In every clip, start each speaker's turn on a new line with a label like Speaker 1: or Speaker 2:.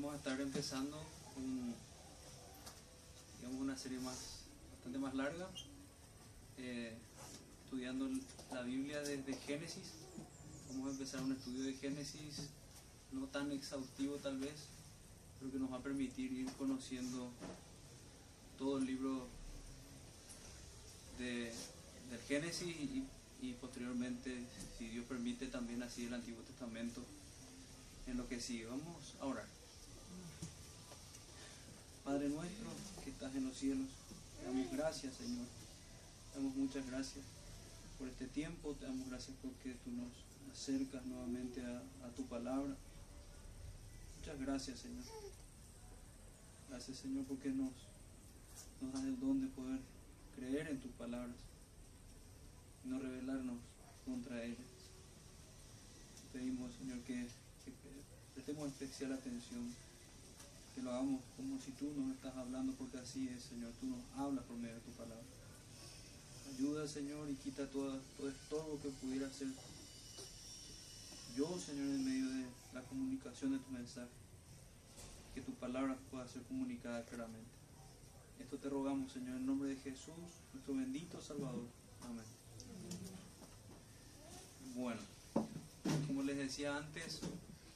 Speaker 1: vamos a estar empezando un, digamos, una serie más, bastante más larga, eh, estudiando la Biblia desde Génesis. Vamos a empezar un estudio de Génesis, no tan exhaustivo tal vez, pero que nos va a permitir ir conociendo todo el libro de, del Génesis y, posteriormente, si Dios permite, también así el Antiguo Testamento en lo que sigue. Vamos a orar. Padre nuestro que estás en los cielos, te damos gracias, Señor. Te damos muchas gracias por este tiempo, te damos gracias porque tú nos acercas nuevamente a, tu palabra. Muchas gracias, Señor. Gracias, Señor, porque nos, nos das el don de poder creer en tus palabras y no rebelarnos contra ellas. Pedimos, Señor, que prestemos especial atención, que lo hagamos como si tú nos estás hablando, porque así es, Señor, tú nos hablas por medio de tu palabra. Ayuda, Señor, y quita todo, todo estorbo que pudiera ser yo, Señor, en medio de la comunicación de tu mensaje, que tu palabra pueda ser comunicada claramente. Esto te rogamos, Señor, en nombre de Jesús, nuestro bendito Salvador. Amén. Bueno, como les decía antes,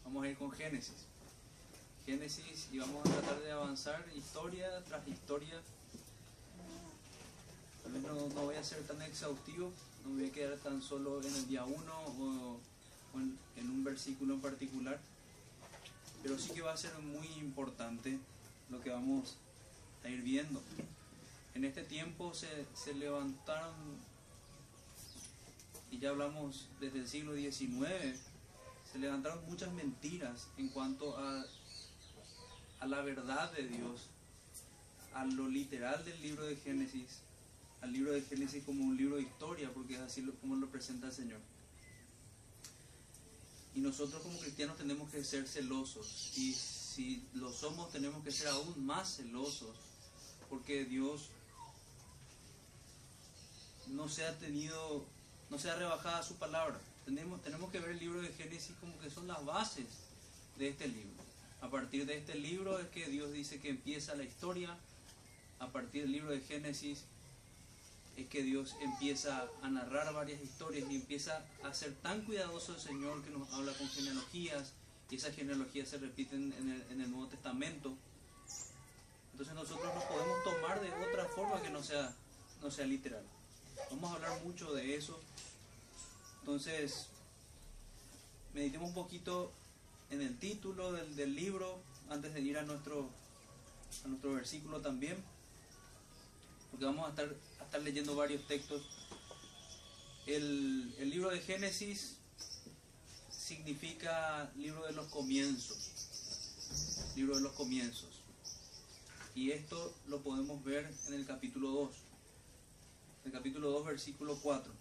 Speaker 1: vamos a ir con Génesis. Génesis y vamos a tratar de avanzar historia tras historia. Tal vez no, no voy a ser tan exhaustivo, no voy a quedar tan solo en el día 1 o, o en, un versículo en particular, pero sí que va a ser muy importante lo que vamos a ir viendo. En este tiempo se, se levantaron, y ya hablamos desde el siglo XIX, se levantaron muchas mentiras en cuanto a, a la verdad de Dios, a lo literal del libro de Génesis, al libro de Génesis como un libro de historia, porque es así como lo presenta el Señor. Y nosotros como cristianos tenemos que ser celosos. Y si lo somos, tenemos que ser aún más celosos. Porque Dios no se ha tenido, no se ha rebajado su palabra. Tenemos, tenemos que ver el libro de Génesis como que son las bases de este libro. A partir de este libro es que Dios dice que empieza la historia. A partir del libro de Génesis es que Dios empieza a narrar varias historias y empieza a ser tan cuidadoso el Señor que nos habla con genealogías y esas genealogías se repiten en el, Nuevo Testamento. Entonces nosotros no podemos tomar de otra forma que no sea, no sea literal. Vamos a hablar mucho de eso. Entonces, meditemos un poquito en el título del, del libro antes de ir a nuestro, a nuestro versículo también porque vamos a estar, a estar leyendo varios textos. El, el libro de Génesis significa libro de los comienzos, libro de los comienzos. Y esto lo podemos ver en el capítulo 2, el capítulo 2, versículo 4.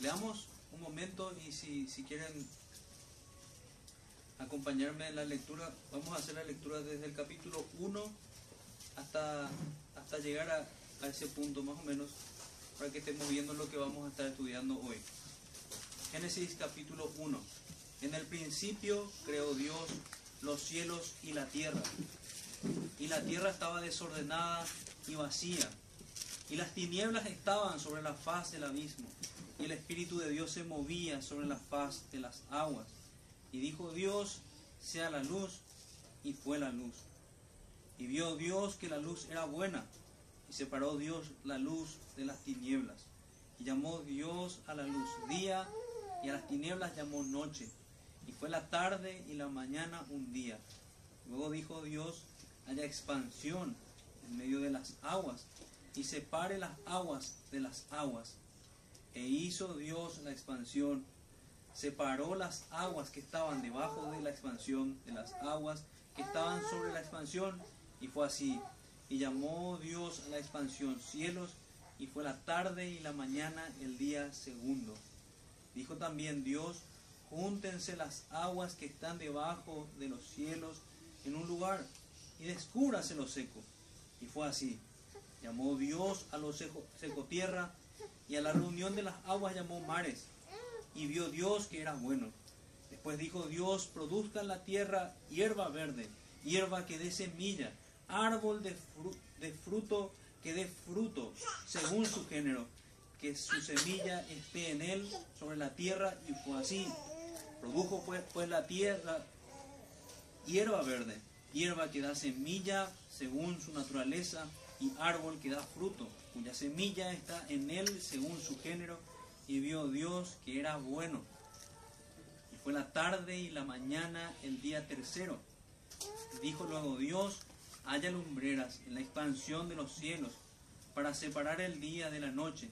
Speaker 1: Leamos un momento y si, si quieren acompañarme en la lectura, vamos a hacer la lectura desde el capítulo 1 hasta, hasta llegar a, a ese punto más o menos para que estemos viendo lo que vamos a estar estudiando hoy. Génesis capítulo 1. En el principio creó Dios los cielos y la tierra. Y la tierra estaba desordenada y vacía. Y las tinieblas estaban sobre la faz del abismo. Y el Espíritu de Dios se movía sobre la faz de las aguas. Y dijo Dios, sea la luz. Y fue la luz. Y vio Dios que la luz era buena, y separó Dios la luz de las tinieblas. Y llamó Dios a la luz día, y a las tinieblas llamó noche. Y fue la tarde y la mañana un día. Luego dijo Dios, haya expansión en medio de las aguas, y separe las aguas de las aguas. E hizo Dios la expansión, separó las aguas que estaban debajo de la expansión de las aguas que estaban sobre la expansión, y fue así. Y llamó Dios a la expansión cielos, y fue la tarde y la mañana el día segundo. Dijo también Dios, júntense las aguas que están debajo de los cielos en un lugar, y descúbrase lo seco. Y fue así. Llamó Dios a lo seco, seco tierra, y a la reunión de las aguas llamó mares. Y vio Dios que era bueno. Después dijo Dios, produzca en la tierra hierba verde, hierba que dé semilla, árbol de, fruto que dé fruto según su género, que su semilla esté en él sobre la tierra y fue así. Produjo pues, pues la tierra hierba verde, hierba que da semilla según su naturaleza y árbol que da fruto, cuya semilla está en él según su género, y vio Dios que era bueno. Y fue la tarde y la mañana el día tercero. Dijo luego Dios, haya lumbreras en la expansión de los cielos para separar el día de la noche,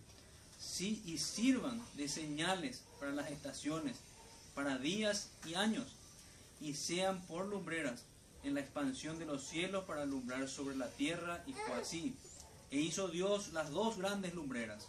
Speaker 1: sí, y sirvan de señales para las estaciones, para días y años, y sean por lumbreras en la expansión de los cielos para alumbrar sobre la tierra, y fue así. E hizo Dios las dos grandes lumbreras,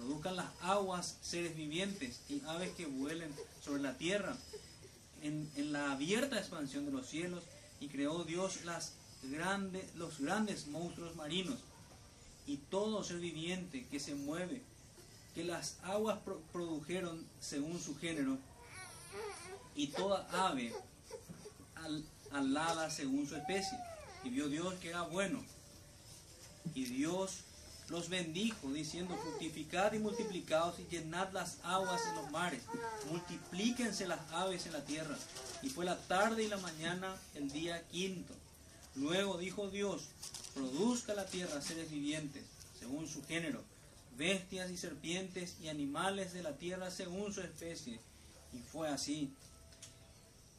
Speaker 1: produzcan las aguas seres vivientes y aves que vuelen sobre la tierra, en, en la abierta expansión de los cielos, y creó Dios las grandes, los grandes monstruos marinos y todo ser viviente que se mueve, que las aguas produjeron según su género, y toda ave al, alada según su especie. Y vio Dios que era bueno. Y Dios los bendijo, diciendo, fructificad y multiplicaos y llenad las aguas en los mares, multiplíquense las aves en la tierra. Y fue la tarde y la mañana el día quinto. Luego dijo Dios, produzca la tierra seres vivientes, según su género, bestias y serpientes y animales de la tierra según su especie. Y fue así.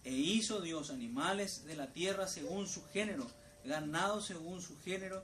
Speaker 1: E hizo Dios animales de la tierra según su género, ganado según su género,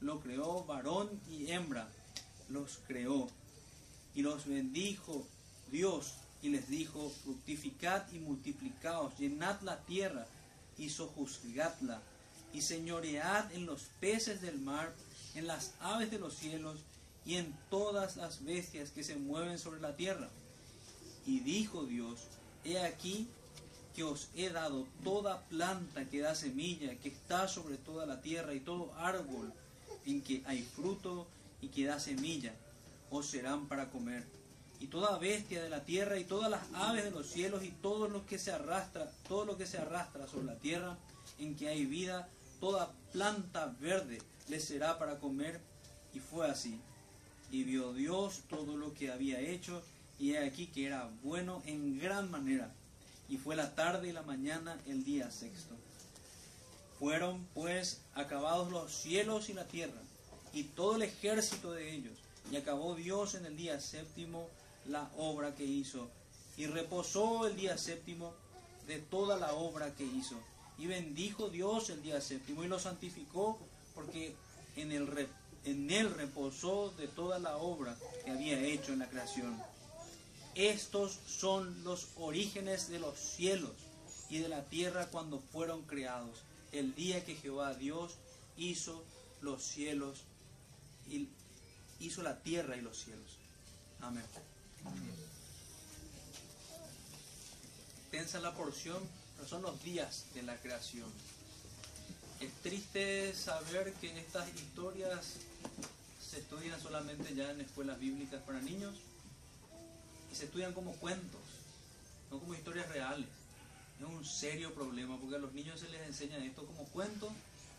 Speaker 1: lo creó varón y hembra, los creó. Y los bendijo Dios y les dijo, fructificad y multiplicaos, llenad la tierra y sojuzgadla, y señoread en los peces del mar, en las aves de los cielos, y en todas las bestias que se mueven sobre la tierra. Y dijo Dios, he aquí que os he dado toda planta que da semilla, que está sobre toda la tierra, y todo árbol en que hay fruto y que da semilla, os serán para comer. Y toda bestia de la tierra y todas las aves de los cielos y todo lo que se arrastra, todo lo que se arrastra sobre la tierra en que hay vida, toda planta verde les será para comer. Y fue así. Y vio Dios todo lo que había hecho, y he aquí que era bueno en gran manera y fue la tarde y la mañana el día sexto. Fueron pues acabados los cielos y la tierra y todo el ejército de ellos, y acabó Dios en el día séptimo la obra que hizo, y reposó el día séptimo de toda la obra que hizo, y bendijo Dios el día séptimo y lo santificó, porque en el en él reposó de toda la obra que había hecho en la creación. Estos son los orígenes de los cielos y de la tierra cuando fueron creados, el día que Jehová Dios hizo los cielos y hizo la tierra y los cielos. Amén. Tensa la porción, pero son los días de la creación. Es triste saber que estas historias se estudian solamente ya en escuelas bíblicas para niños y se estudian como cuentos, no como historias reales. Es un serio problema porque a los niños se les enseña esto como cuentos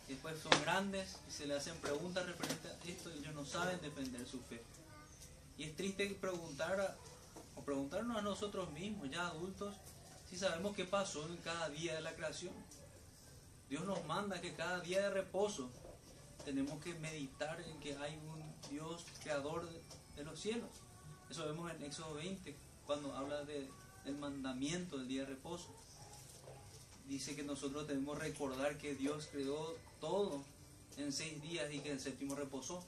Speaker 1: y después son grandes y se les hacen preguntas referentes a esto y ellos no saben defender su fe. Y es triste preguntar o preguntarnos a nosotros mismos, ya adultos, si sabemos qué pasó en cada día de la creación. Dios nos manda que cada día de reposo tenemos que meditar en que hay un Dios creador de, los cielos. Eso vemos en Éxodo 20, cuando habla de, del mandamiento del día de reposo. Dice que nosotros debemos recordar que Dios creó todo en seis días y que el séptimo reposó.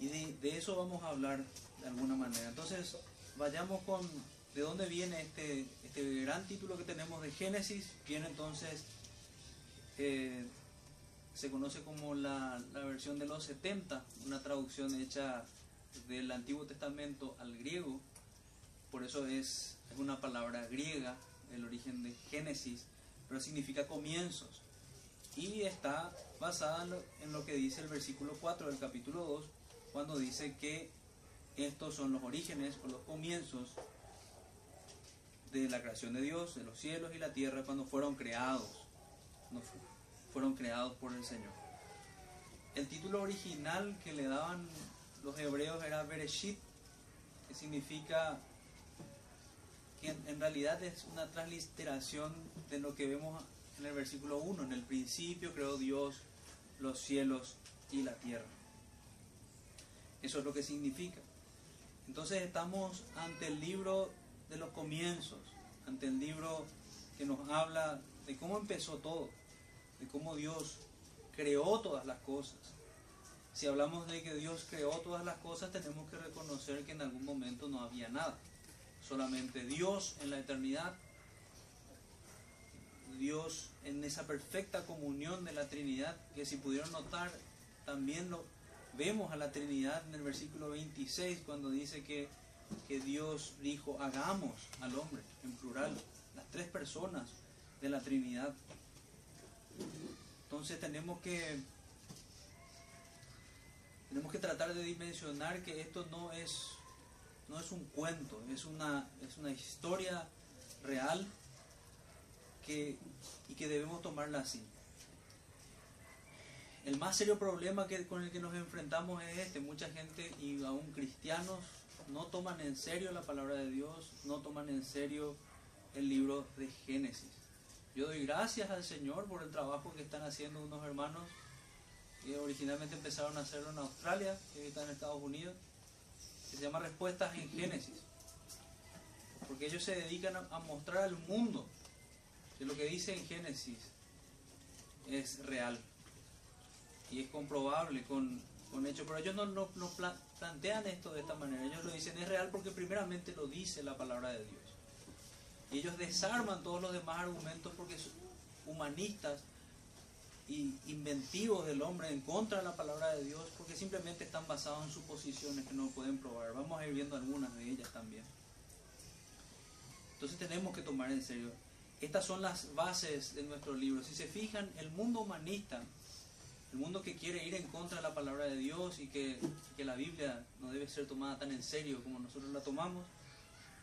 Speaker 1: Y de, eso vamos a hablar de alguna manera. Entonces, vayamos con de dónde viene este, este gran título que tenemos de Génesis. Viene entonces, eh, se conoce como la, la versión de los 70, una traducción hecha del Antiguo Testamento al griego. Por eso es, es una palabra griega, el origen de Génesis, pero significa comienzos. Y está basada en lo, que dice el versículo 4 del capítulo 2, cuando dice que estos son los orígenes o los comienzos de la creación de Dios, de los cielos y la tierra, cuando fueron creados. Fueron creados por el Señor. El título original que le daban los hebreos era Bereshit, que significa en, en realidad es una transliteración de lo que vemos en el versículo 1. En el principio creó Dios los cielos y la tierra. Eso es lo que significa. Entonces estamos ante el libro de los comienzos, ante el libro que nos habla de cómo empezó todo, de cómo Dios creó todas las cosas. Si hablamos de que Dios creó todas las cosas, tenemos que reconocer que en algún momento no había nada. Solamente Dios en la eternidad, Dios en esa perfecta comunión de la Trinidad, que si pudieron notar, también lo vemos a la Trinidad en el versículo 26 cuando dice que, que Dios dijo, hagamos al hombre, en plural, las tres personas de la Trinidad. Entonces tenemos que tenemos que tratar de dimensionar que esto no es no es un cuento, es una es una historia real que y que debemos tomarla así. El más serio problema que, con el que nos enfrentamos es este. Mucha gente, y aún cristianos, no toman en serio la palabra de Dios, no toman en serio el libro de Génesis. Yo doy gracias al Señor por el trabajo que están haciendo unos hermanos que originalmente empezaron a hacerlo en Australia, que están en Estados Unidos, se llama Respuestas en Génesis. Porque ellos se dedican a, a mostrar al mundo que lo que dice en Génesis es real y es comprobable con, con hechos, pero ellos no, no, no, plantean esto de esta manera, ellos lo dicen es real porque primeramente lo dice la palabra de Dios. Y ellos desarman todos los demás argumentos porque son humanistas inventivos del hombre en contra de la palabra de Dios porque simplemente están basados en suposiciones que no pueden probar. Vamos a ir viendo algunas de ellas también. Entonces tenemos que tomar en serio. Estas son las bases de nuestro libro. Si se fijan, el mundo humanista el mundo que quiere ir en contra de la palabra de Dios y que, que, la Biblia no debe ser tomada tan en serio como nosotros la tomamos,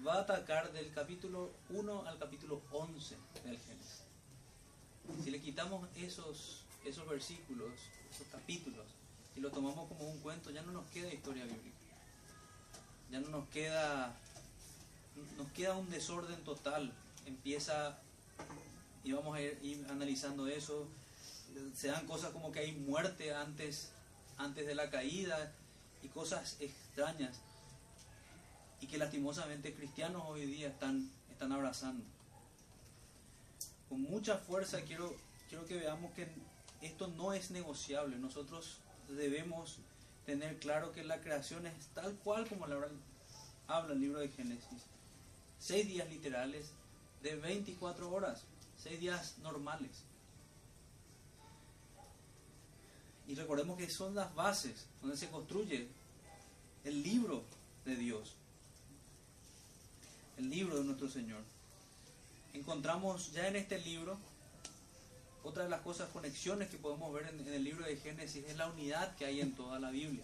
Speaker 1: va a atacar del capítulo 1 al capítulo 11 del Génesis. Si le quitamos esos, esos versículos, esos capítulos, y lo tomamos como un cuento, ya no nos queda historia bíblica. Ya no nos queda, nos queda un desorden total. Empieza, y vamos a ir, analizando eso, se dan cosas como que hay muerte antes, antes de la caída y cosas extrañas y que lastimosamente cristianos hoy día están, están abrazando. Con mucha fuerza quiero, quiero que veamos que esto no es negociable. Nosotros debemos tener claro que la creación es tal cual como la habla el libro de Génesis. Seis días literales de 24 horas, seis días normales. Y recordemos que son las bases donde se construye el libro de Dios, el libro de nuestro Señor. Encontramos ya en este libro otra de las cosas, conexiones que podemos ver en, el libro de Génesis es la unidad que hay en toda la Biblia.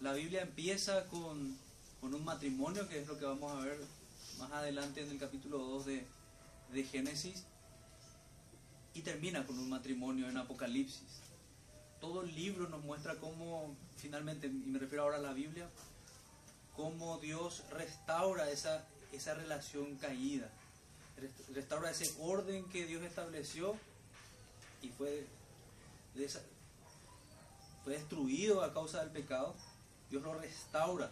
Speaker 1: La Biblia empieza con, con un matrimonio, que es lo que vamos a ver más adelante en el capítulo 2 de, de Génesis, y termina con un matrimonio en Apocalipsis todo el libro nos muestra cómo, finalmente, y me refiero ahora a la Biblia, cómo Dios restaura esa, esa relación caída, restaura ese orden que Dios estableció y fue fue destruido a causa del pecado, Dios lo restaura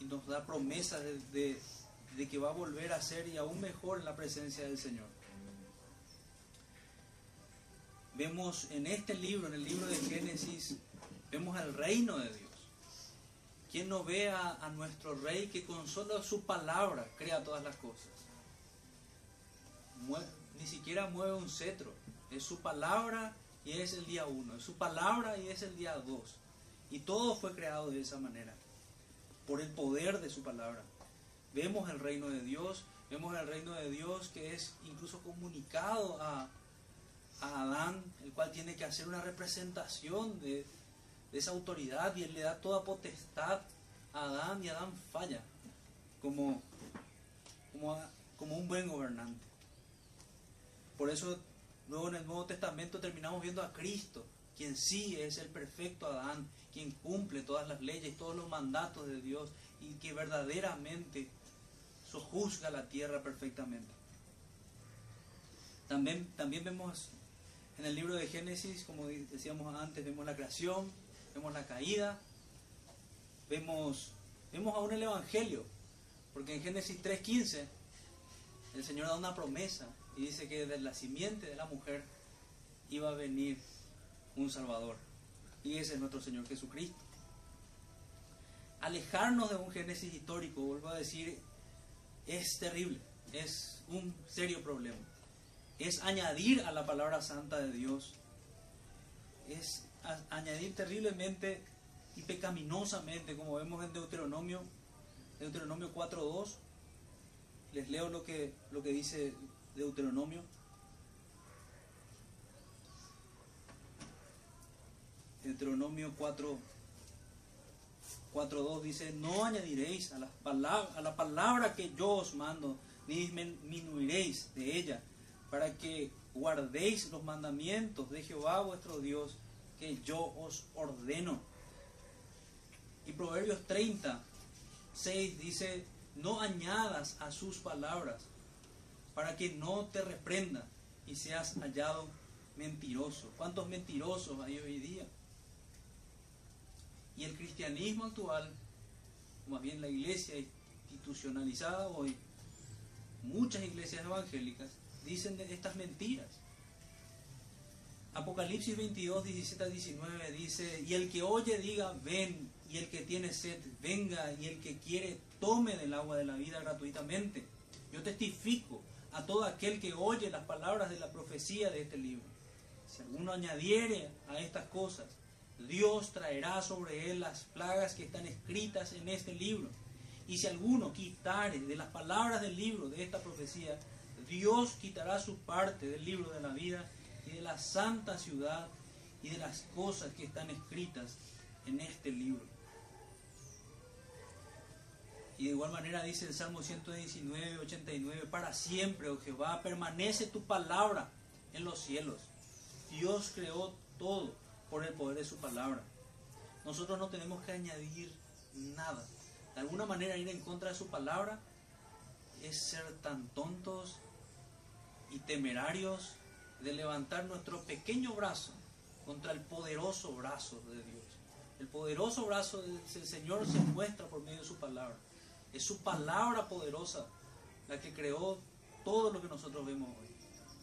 Speaker 1: y nos da promesas de, de que va a volver a ser y aún mejor en la presencia del Señor. Vemos en este libro, en el libro de Génesis, vemos al reino de Dios. ¿Quién no ve a, nuestro rey que con solo su palabra crea todas las cosas? ni siquiera mueve un cetro. Es su palabra y es el día uno. Es su palabra y es el día dos. Y todo fue creado de esa manera. Por el poder de su palabra. Vemos el reino de Dios. Vemos el reino de Dios que es incluso comunicado a, a Adán, el cual tiene que hacer una representación de, de esa autoridad y él le da toda potestad a Adán y Adán falla como, como, un buen gobernante. Por eso luego en el Nuevo Testamento terminamos viendo a Cristo, quien sí es el perfecto Adán, quien cumple todas las leyes, todos los mandatos de Dios y que verdaderamente sojuzga la tierra perfectamente. También, también vemos en el libro de Génesis, como decíamos antes, vemos la creación, vemos la caída, vemos, vemos aún el Evangelio, porque en Génesis 3.15 el Señor da una promesa y dice que de la simiente de la mujer iba a venir un Salvador. Y ese es nuestro Señor Jesucristo. Alejarnos de un Génesis histórico, vuelvo a decir, es terrible, es un serio problema. Es añadir a la palabra santa de Dios, es añadir terriblemente y pecaminosamente, como vemos en Deuteronomio, Deuteronomio 4.2. Les leo lo que, lo que dice Deuteronomio. Deuteronomio 4, 4.2 dice, no añadiréis a la, palabra, a la palabra que yo os mando, ni disminuiréis de ella, para que guardéis los mandamientos de Jehová vuestro Dios, que yo os ordeno. Y Proverbios 30, 6 dice, no añadas a sus palabras, para que no te reprenda y seas hallado mentiroso. ¿Cuántos mentirosos hay hoy día? Y el cristianismo actual, más bien la iglesia institucionalizada hoy, muchas iglesias evangélicas dicen de estas mentiras. Apocalipsis 22, 17 a 19 dice, y el que oye diga, ven, y el que tiene sed, venga, y el que quiere, tome del agua de la vida gratuitamente. Yo testifico a todo aquel que oye las palabras de la profecía de este libro. Si alguno añadiere a estas cosas, Dios traerá sobre él las plagas que están escritas en este libro. Y si alguno quitare de las palabras del libro de esta profecía, Dios quitará su parte del libro de la vida y de la santa ciudad y de las cosas que están escritas en este libro. Y de igual manera dice el Salmo 119, 89, para siempre, oh Jehová, permanece tu palabra en los cielos. Dios creó todo por el poder de su palabra. Nosotros no tenemos que añadir nada. De alguna manera ir en contra de su palabra es ser tan tontos y temerarios de levantar nuestro pequeño brazo contra el poderoso brazo de Dios. El poderoso brazo del Señor se muestra por medio de su palabra. Es su palabra poderosa la que creó todo lo que nosotros vemos hoy.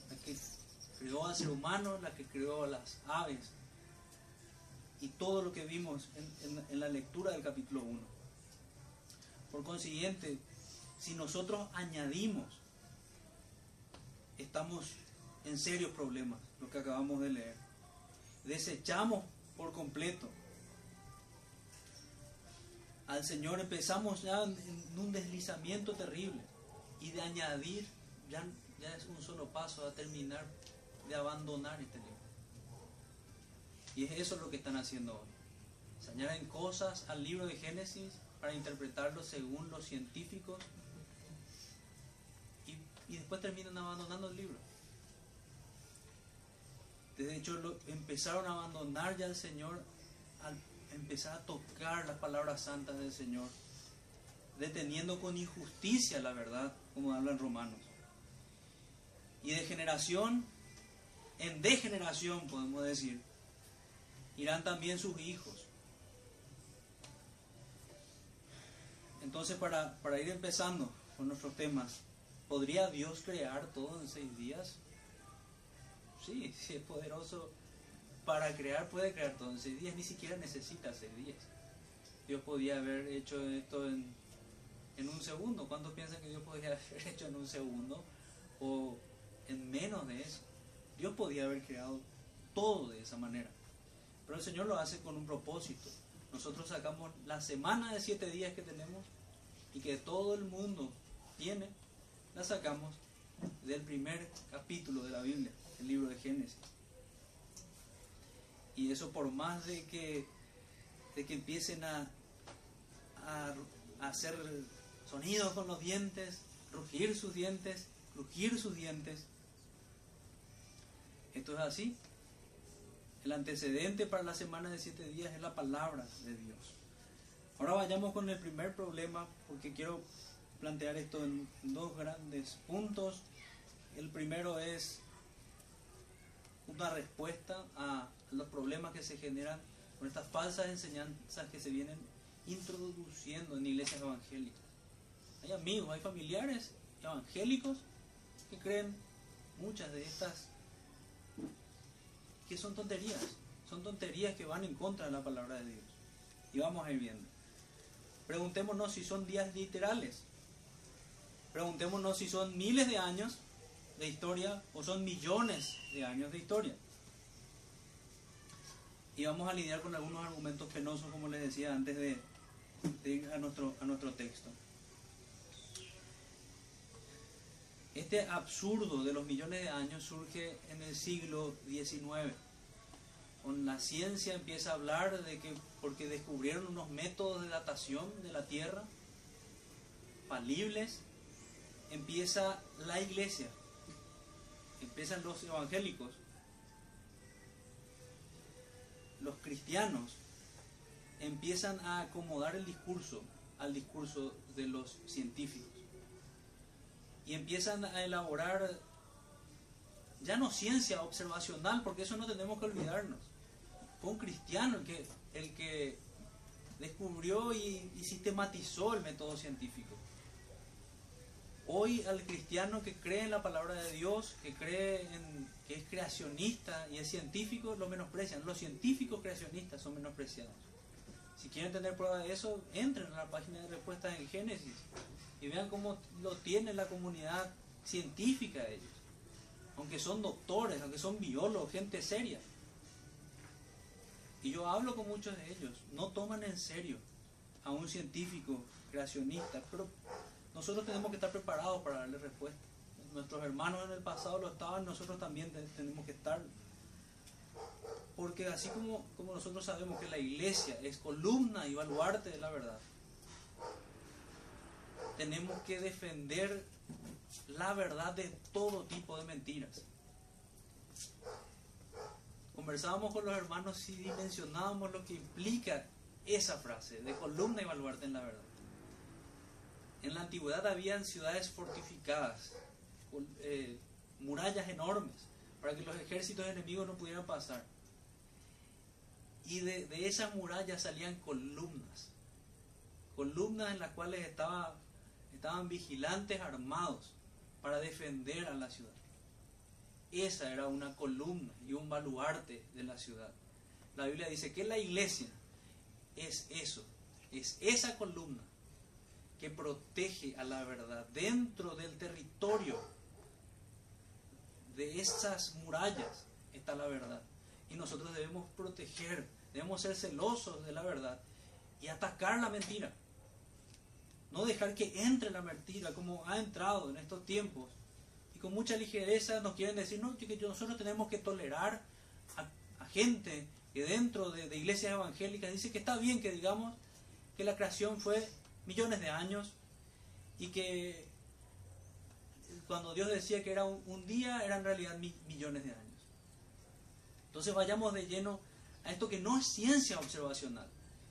Speaker 1: La que creó al ser humano, la que creó a las aves. Y todo lo que vimos en, en la lectura del capítulo 1. Por consiguiente, si nosotros añadimos, estamos en serios problemas, lo que acabamos de leer. Desechamos por completo al Señor empezamos ya en un deslizamiento terrible y de añadir ya, ya es un solo paso a terminar de abandonar este libro. Y es eso lo que están haciendo hoy. Se añaden cosas al libro de Génesis para interpretarlo según los científicos y, después terminan abandonando el libro. De hecho, empezaron a abandonar ya al Señor al empezar a tocar las palabras santas del Señor, deteniendo con injusticia la verdad, como hablan Romanos. Y de generación en degeneración, podemos decir, irán también sus hijos. Entonces, para, para ir empezando con nuestros temas, ¿podría Dios crear todo en seis días? Sí, si es poderoso para crear, puede crear todo en seis días, ni siquiera necesita seis días. Dios podía haber hecho esto en, en un segundo. ¿Cuántos piensan que Dios podría haber hecho en un segundo? O en menos de eso. Dios podía haber creado todo de esa manera. Pero el Señor lo hace con un propósito. Nosotros sacamos la semana de siete días que tenemos y que todo el mundo tiene, la sacamos del primer capítulo de la Biblia, el libro de Génesis. Y eso por más de que, de que empiecen a, a, hacer sonidos con los dientes, rugir sus dientes, rugir sus dientes. Esto es así. El antecedente para la semana de siete días es la palabra de Dios. Ahora vayamos con el primer problema, porque quiero plantear esto en dos grandes puntos. El primero es una respuesta a los problemas que se generan con estas falsas enseñanzas que se vienen introduciendo en iglesias evangélicas. Hay amigos, hay familiares evangélicos que creen muchas de estas que son tonterías, son tonterías que van en contra de la palabra de Dios. Y vamos a ir viendo. Preguntémonos si son días literales. Preguntémonos si son miles de años de historia o son millones de años de historia. Y vamos a lidiar con algunos argumentos penosos, como les decía antes de, a nuestro, a nuestro texto. Este absurdo de los millones de años surge en el siglo XIX. Con la ciencia empieza a hablar de que porque descubrieron unos métodos de datación de la Tierra falibles, empieza la iglesia, empiezan los evangélicos, los cristianos empiezan a acomodar el discurso al discurso de los científicos. Y empiezan a elaborar ya no ciencia observacional, porque eso no tenemos que olvidarnos. Fue un cristiano el que, el que descubrió y, y sistematizó el método científico. Hoy al cristiano que cree en la palabra de Dios, que cree en que es creacionista y es científico, lo menosprecian. Los científicos creacionistas son menospreciados. Si quieren tener prueba de eso, entren a la página de respuestas en Génesis y vean cómo lo tiene la comunidad científica ellos. Aunque son doctores, aunque son biólogos, gente seria. Y yo hablo con muchos de ellos. No toman en serio a un científico creacionista, pero nosotros tenemos que estar preparados para darle respuesta. Nuestros hermanos en el pasado lo estaban, nosotros también tenemos que estar porque así como, como nosotros sabemos que la iglesia es columna y baluarte de la verdad, tenemos que defender la verdad de todo tipo de mentiras. Conversábamos con los hermanos y dimensionábamos lo que implica esa frase de columna y baluarte en la verdad. En la antigüedad habían ciudades fortificadas, eh, murallas enormes, para que los ejércitos enemigos no pudieran pasar y de, esas murallas salían columnas, columnas en las cuales estaba, estaban vigilantes armados para defender a la ciudad. Esa era una columna y un baluarte de la ciudad. La Biblia dice que la iglesia es eso, es esa columna que protege a la verdad dentro del territorio de esas murallas está la verdad. Y nosotros debemos proteger Debemos ser celosos de la verdad y atacar la mentira. No dejar que entre la mentira como ha entrado en estos tiempos. Y con mucha ligereza nos quieren decir, no, que nosotros tenemos que tolerar a, gente que dentro de, iglesias evangélicas dice que está bien que digamos que la creación fue millones de años y que cuando Dios decía que era un, día, eran en realidad millones de años. Entonces vayamos de lleno a esto que no es ciencia observacional.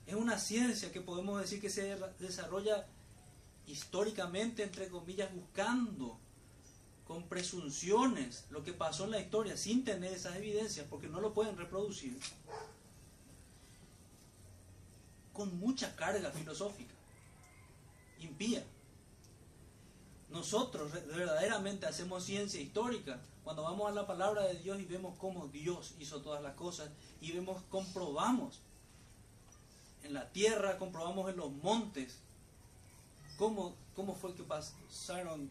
Speaker 1: Es una ciencia que podemos decir que se desarrolla históricamente, entre comillas, buscando con presunciones lo que pasó en la historia sin tener esas evidencias, porque no lo pueden reproducir, con mucha carga filosófica, impía. Nosotros verdaderamente hacemos ciencia histórica cuando vamos a la palabra de Dios y vemos cómo Dios hizo todas las cosas y vemos, comprobamos en la tierra, comprobamos en los montes cómo, cómo fue que pasaron,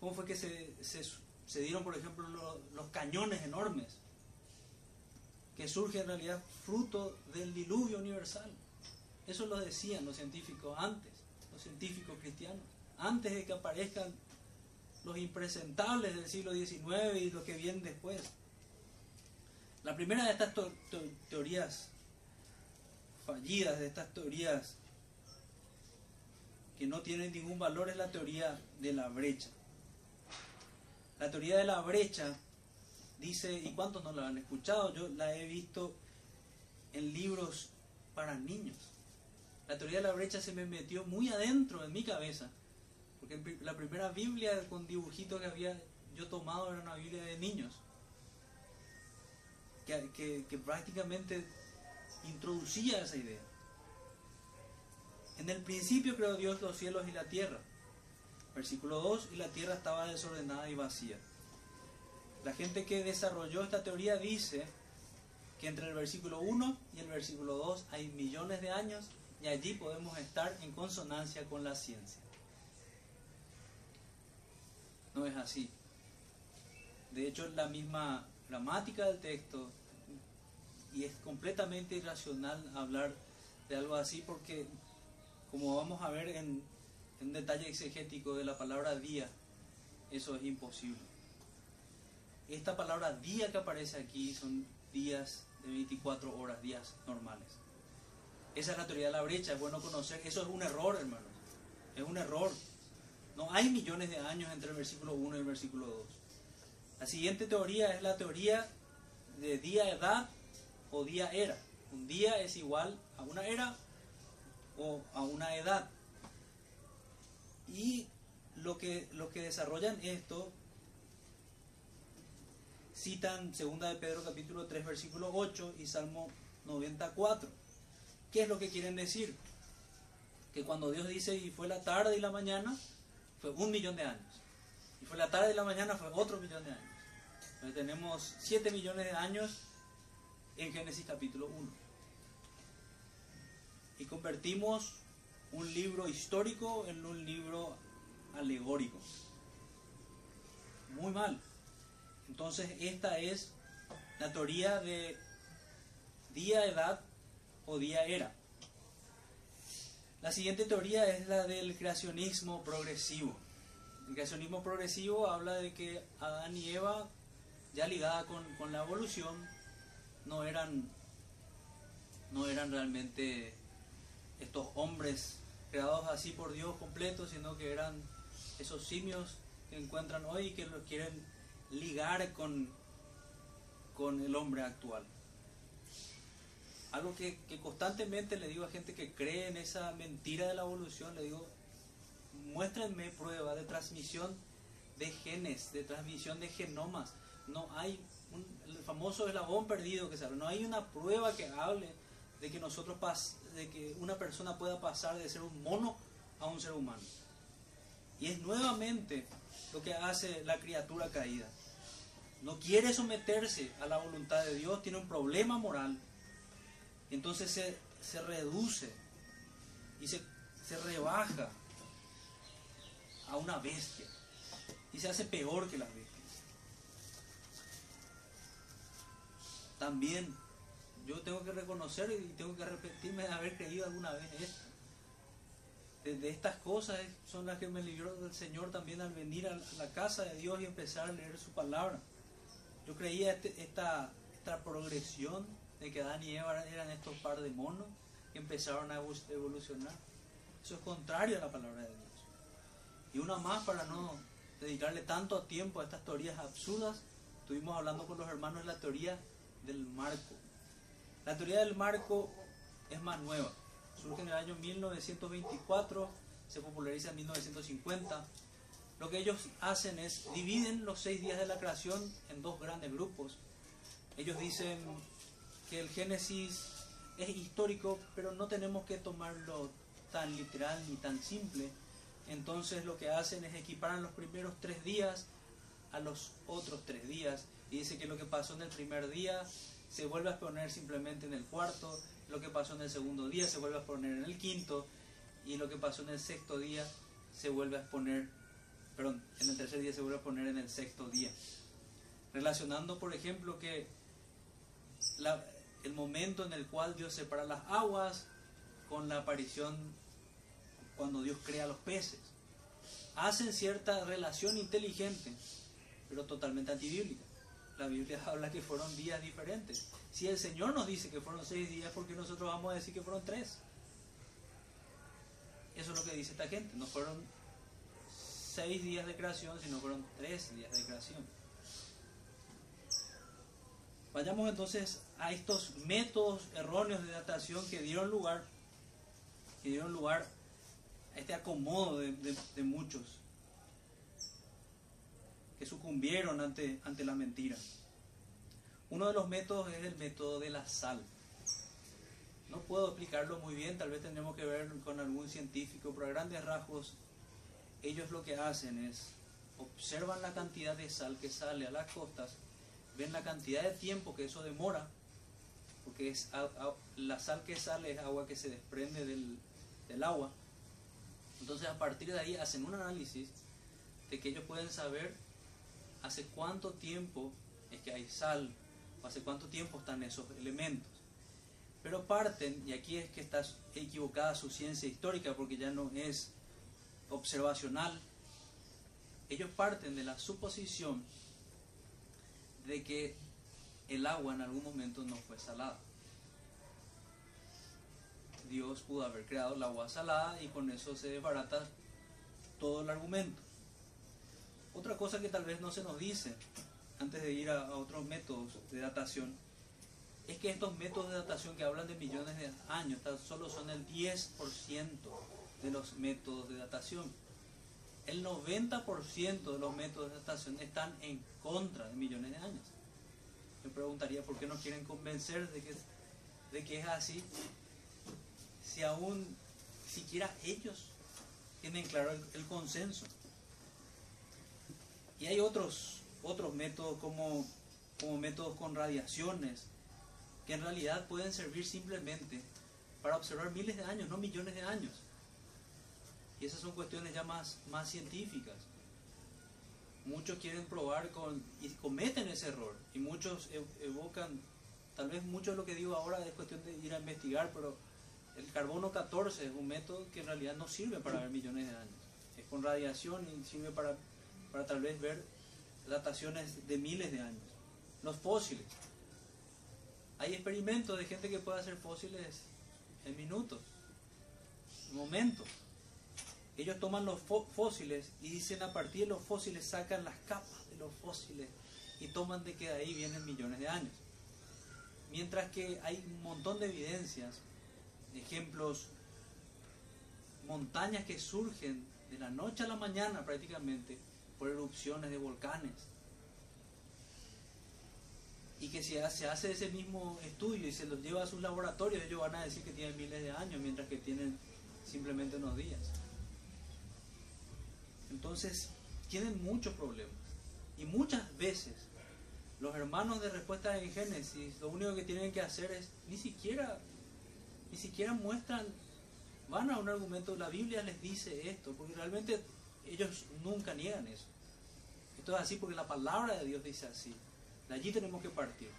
Speaker 1: cómo fue que se, se, dieron, por ejemplo, los cañones enormes, que surge en realidad fruto del diluvio universal. Eso lo decían los científicos antes, científicos cristianos, antes de que aparezcan los impresentables del siglo XIX y los que vienen después. La primera de estas teorías fallidas, de estas teorías que no tienen ningún valor, es la teoría de la brecha. La teoría de la brecha dice, ¿y cuántos no la han escuchado? Yo la he visto en libros para niños. La teoría de la brecha se me metió muy adentro en mi cabeza, porque la primera Biblia con dibujitos que había yo tomado era una Biblia de niños, que, que prácticamente introducía esa idea. En el principio creó Dios los cielos y la tierra. Versículo 2, y la tierra estaba desordenada y vacía. La gente que desarrolló esta teoría dice que entre el versículo 1 y el versículo 2 hay millones de años y allí podemos estar en consonancia con la ciencia. No es así. De hecho, la misma gramática del texto y es completamente irracional hablar de algo así porque, como vamos a ver en, en detalle exegético de la palabra día, eso es imposible. Esta palabra día que aparece aquí son días de 24 horas, días normales. Esa es la teoría de la brecha, es bueno conocer. Eso es un error, hermanos. Es un error. No hay millones de años entre el versículo 1 y el versículo 2. La siguiente teoría es la teoría de día-edad o día-era. Un día es igual a una era o a una edad. Y lo que, lo que desarrollan esto citan 2 de Pedro capítulo 3 versículo 8 y Salmo 94 ¿Qué es lo que quieren decir? Que cuando Dios dice y fue la tarde y la mañana, fue un millón de años. Y fue la tarde y la mañana, fue otro millón de años. Tenemos siete millones de años en Génesis capítulo 1. Y convertimos un libro histórico en un libro alegórico. Muy mal. Entonces esta es la teoría de día-edad o día era. La siguiente teoría es la del creacionismo progresivo. El creacionismo progresivo habla de que Adán y Eva, ya ligada con, la evolución, no eran, no eran realmente estos hombres creados así por Dios completos, sino que eran esos simios que encuentran hoy y que los quieren ligar con, con el hombre actual algo que, constantemente le digo a gente que cree en esa mentira de la evolución, le digo, muéstrenme prueba de transmisión de genes, de transmisión de genomas. No hay un, el famoso eslabón perdido que se no hay una prueba que hable de que nosotros pas, de que una persona pueda pasar de ser un mono a un ser humano. Y es nuevamente lo que hace la criatura caída. No quiere someterse a la voluntad de Dios, tiene un problema moral entonces se, reduce y se, se rebaja a una bestia y se hace peor que las bestias. También yo tengo que reconocer y tengo que repetirme de haber creído alguna vez esto. De, estas cosas son las que me libró del Señor también al venir a la casa de Dios y empezar a leer su palabra. Yo creía este, esta, esta progresión de que Adán y Eva eran estos par de monos que empezaron a evolucionar. Eso es contrario a la palabra de Dios. Y una más para no dedicarle tanto tiempo a estas teorías absurdas, estuvimos hablando con los hermanos de la teoría del marco. La teoría del marco es más nueva. Surge en el año 1924, se populariza en 1950. lo que ellos hacen es dividen los seis días de la creación en dos grandes grupos. Ellos dicen que el Génesis es histórico, pero no tenemos que tomarlo tan literal ni tan simple. Entonces lo que hacen es equiparan los primeros tres días a los otros tres días y dice que lo que pasó en el primer día se vuelve a poner simplemente en el cuarto, lo que pasó en el segundo día se vuelve a poner en el quinto y lo que pasó en el sexto día se vuelve a exponer, perdón, en el tercer día se vuelve a poner en el sexto día. Relacionando, por ejemplo, que el momento en el cual Dios separa las aguas con la aparición cuando Dios crea los peces. Hacen cierta relación inteligente, pero totalmente antibíblica. La Biblia habla que fueron días diferentes. Si el Señor nos dice que fueron seis días, ¿por qué nosotros vamos a decir que fueron tres? Eso es lo que dice esta gente. No fueron seis días de creación, sino fueron tres días de creación. Vayamos entonces a estos métodos erróneos de datación que dieron lugar, que dieron lugar a este acomodo de, muchos que sucumbieron ante, ante la mentira. Uno de los métodos es el método de la sal. No puedo explicarlo muy bien, tal vez tendremos que ver con algún científico, pero a grandes rasgos ellos lo que hacen es observan la cantidad de sal que sale a las costas, ven la cantidad de tiempo que eso demora, porque es la sal que sale es agua que se desprende del, del agua. Entonces a partir de ahí hacen un análisis de que ellos pueden saber hace cuánto tiempo es que hay sal, o hace cuánto tiempo están esos elementos. Pero parten, y aquí es que está equivocada su ciencia histórica porque ya no es observacional, ellos parten de la suposición de que el agua en algún momento no fue salada. Dios pudo haber creado el agua salada y con eso se desbarata todo el argumento. Otra cosa que tal vez no se nos dice antes de ir a, otros métodos de datación es que estos métodos de datación que hablan de millones de años solo son el 10% de los métodos de datación. El 90% de los métodos de datación están en contra de millones de años. Me preguntaría por qué no quieren convencer de que, de que es así si aún siquiera ellos tienen claro el consenso. Y hay otros, otros métodos como, como métodos con radiaciones, que en realidad pueden servir simplemente para observar miles de años, no millones de años. Y esas son cuestiones ya más, más científicas. Muchos quieren probar con, y cometen ese error. Y muchos evocan, tal vez mucho de lo que digo ahora es cuestión de ir a investigar, pero el carbono 14 es un método que en realidad no sirve para ver millones de años. Es con radiación y sirve para para tal vez ver dataciones de miles de años. Los fósiles. Hay experimentos de gente que puede hacer fósiles en minutos, en momentos. Ellos toman los fósiles y dicen a partir de los fósiles sacan las capas de los fósiles y toman de que de ahí vienen millones de años. Mientras que hay un montón de evidencias, ejemplos, montañas que surgen de la noche a la mañana prácticamente por erupciones de volcanes. Y que si se hace ese mismo estudio y se los lleva a sus laboratorios, ellos van a decir que tienen miles de años, mientras que tienen simplemente unos días. Entonces, tienen muchos problemas. Y muchas veces los hermanos de respuesta en Génesis lo único que tienen que hacer es ni siquiera ni siquiera muestran van a un argumento la Biblia les dice esto porque realmente ellos nunca niegan eso. Esto es así porque la palabra de Dios dice así. De allí tenemos que partir.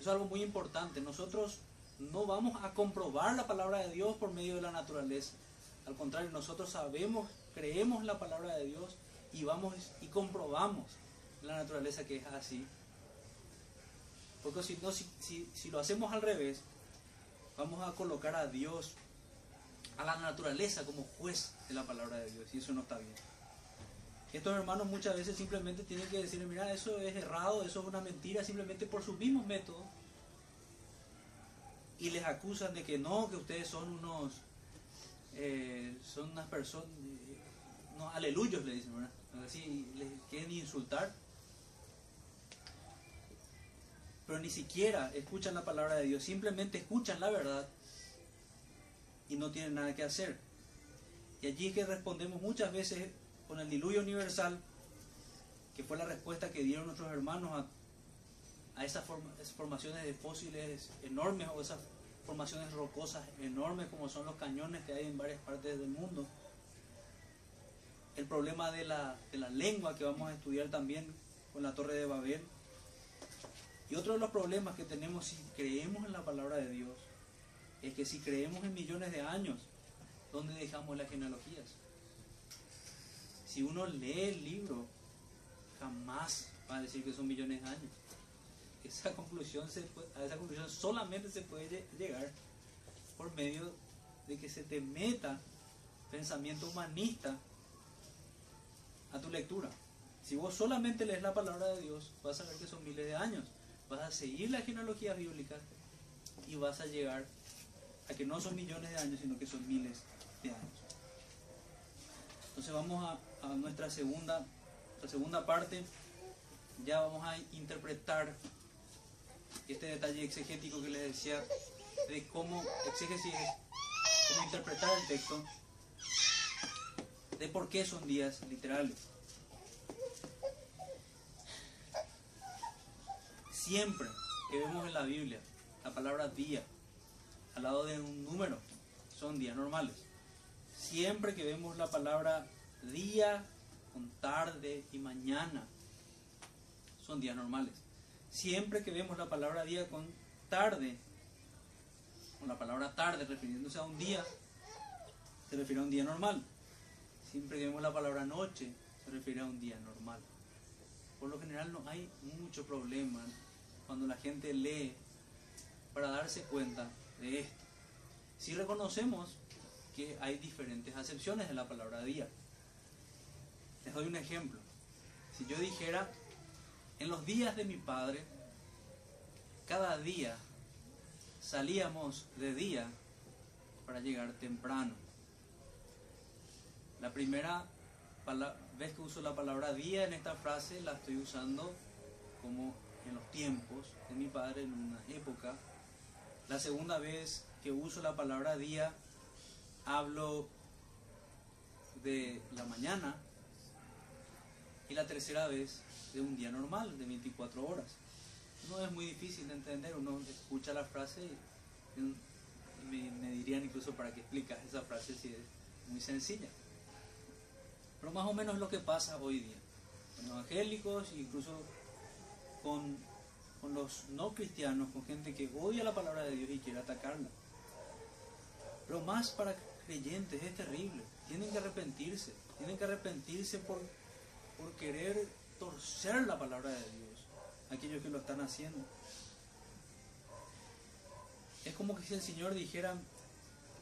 Speaker 1: Eso es algo muy importante. Nosotros no vamos a comprobar la palabra de Dios por medio de la naturaleza. Al contrario, nosotros sabemos, creemos la palabra de Dios y vamos y comprobamos la naturaleza que es así. Porque si, no, si, si lo hacemos al revés, vamos a colocar a Dios, a la naturaleza como juez de la palabra de Dios y eso no está bien. Estos hermanos muchas veces simplemente tienen que decir, mira, eso es errado, eso es una mentira, simplemente por sus mismos métodos. Y les acusan de que no, que ustedes son unos, eh, son unas personas, no, aleluyos le dicen. Así les quieren insultar. Pero ni siquiera escuchan la palabra de Dios, simplemente escuchan la verdad y no tienen nada que hacer. Y allí es que respondemos muchas veces con el diluvio universal, que fue la respuesta que dieron nuestros hermanos a, esas formaciones de fósiles enormes o esas formaciones rocosas enormes como son los cañones que hay en varias partes del mundo. El problema de la, de la lengua que vamos a estudiar también con la Torre de Babel. Y otro de los problemas que tenemos si creemos en la palabra de Dios es que si creemos en millones de años, ¿dónde dejamos las genealogías? Si uno lee el libro, jamás va a decir que son millones de años. Esa conclusión se a esa conclusión solamente se puede llegar por medio de que se te meta pensamiento humanista a tu lectura. Si vos solamente lees la palabra de Dios, vas a ver que son miles de años. Vas a seguir la genealogía bíblica y vas a llegar a que no son millones de años, sino que son miles de años. Entonces vamos a, a nuestra segunda, la segunda parte. Ya vamos a interpretar este detalle exegético que les decía de cómo exégesis, cómo interpretar el texto, de por qué son días literales. Siempre que vemos en la Biblia la palabra día al lado de un número, son días normales. Siempre que vemos la palabra día con tarde y mañana, son días normales. Siempre que vemos la palabra día con tarde, con la palabra tarde refiriéndose a un día, se refiere a un día normal. Siempre vemos la palabra noche, se refiere a un día normal. Por lo general no hay mucho problema cuando la gente lee para darse cuenta de esto. Si reconocemos que hay diferentes acepciones de la palabra día. Les doy un ejemplo. Si yo dijera, en los días de mi padre, cada día salíamos de día para llegar temprano. La primera vez que uso la palabra día en esta frase la estoy usando como en los tiempos de mi padre en una época la segunda vez que uso la palabra día, hablo de la mañana. Y la tercera vez de un día normal, de 24 horas. No es muy difícil de entender, uno escucha la frase y me, dirían incluso para que explicas esa frase si es muy sencilla. Pero más o menos es lo que pasa hoy día. Con evangélicos, incluso con con los no cristianos, con gente que odia la palabra de Dios y quiere atacarla. Pero más para creyentes es terrible. Tienen que arrepentirse. Tienen que arrepentirse por, por querer torcer la palabra de Dios. Aquellos que lo están haciendo. Es como que si el Señor dijera,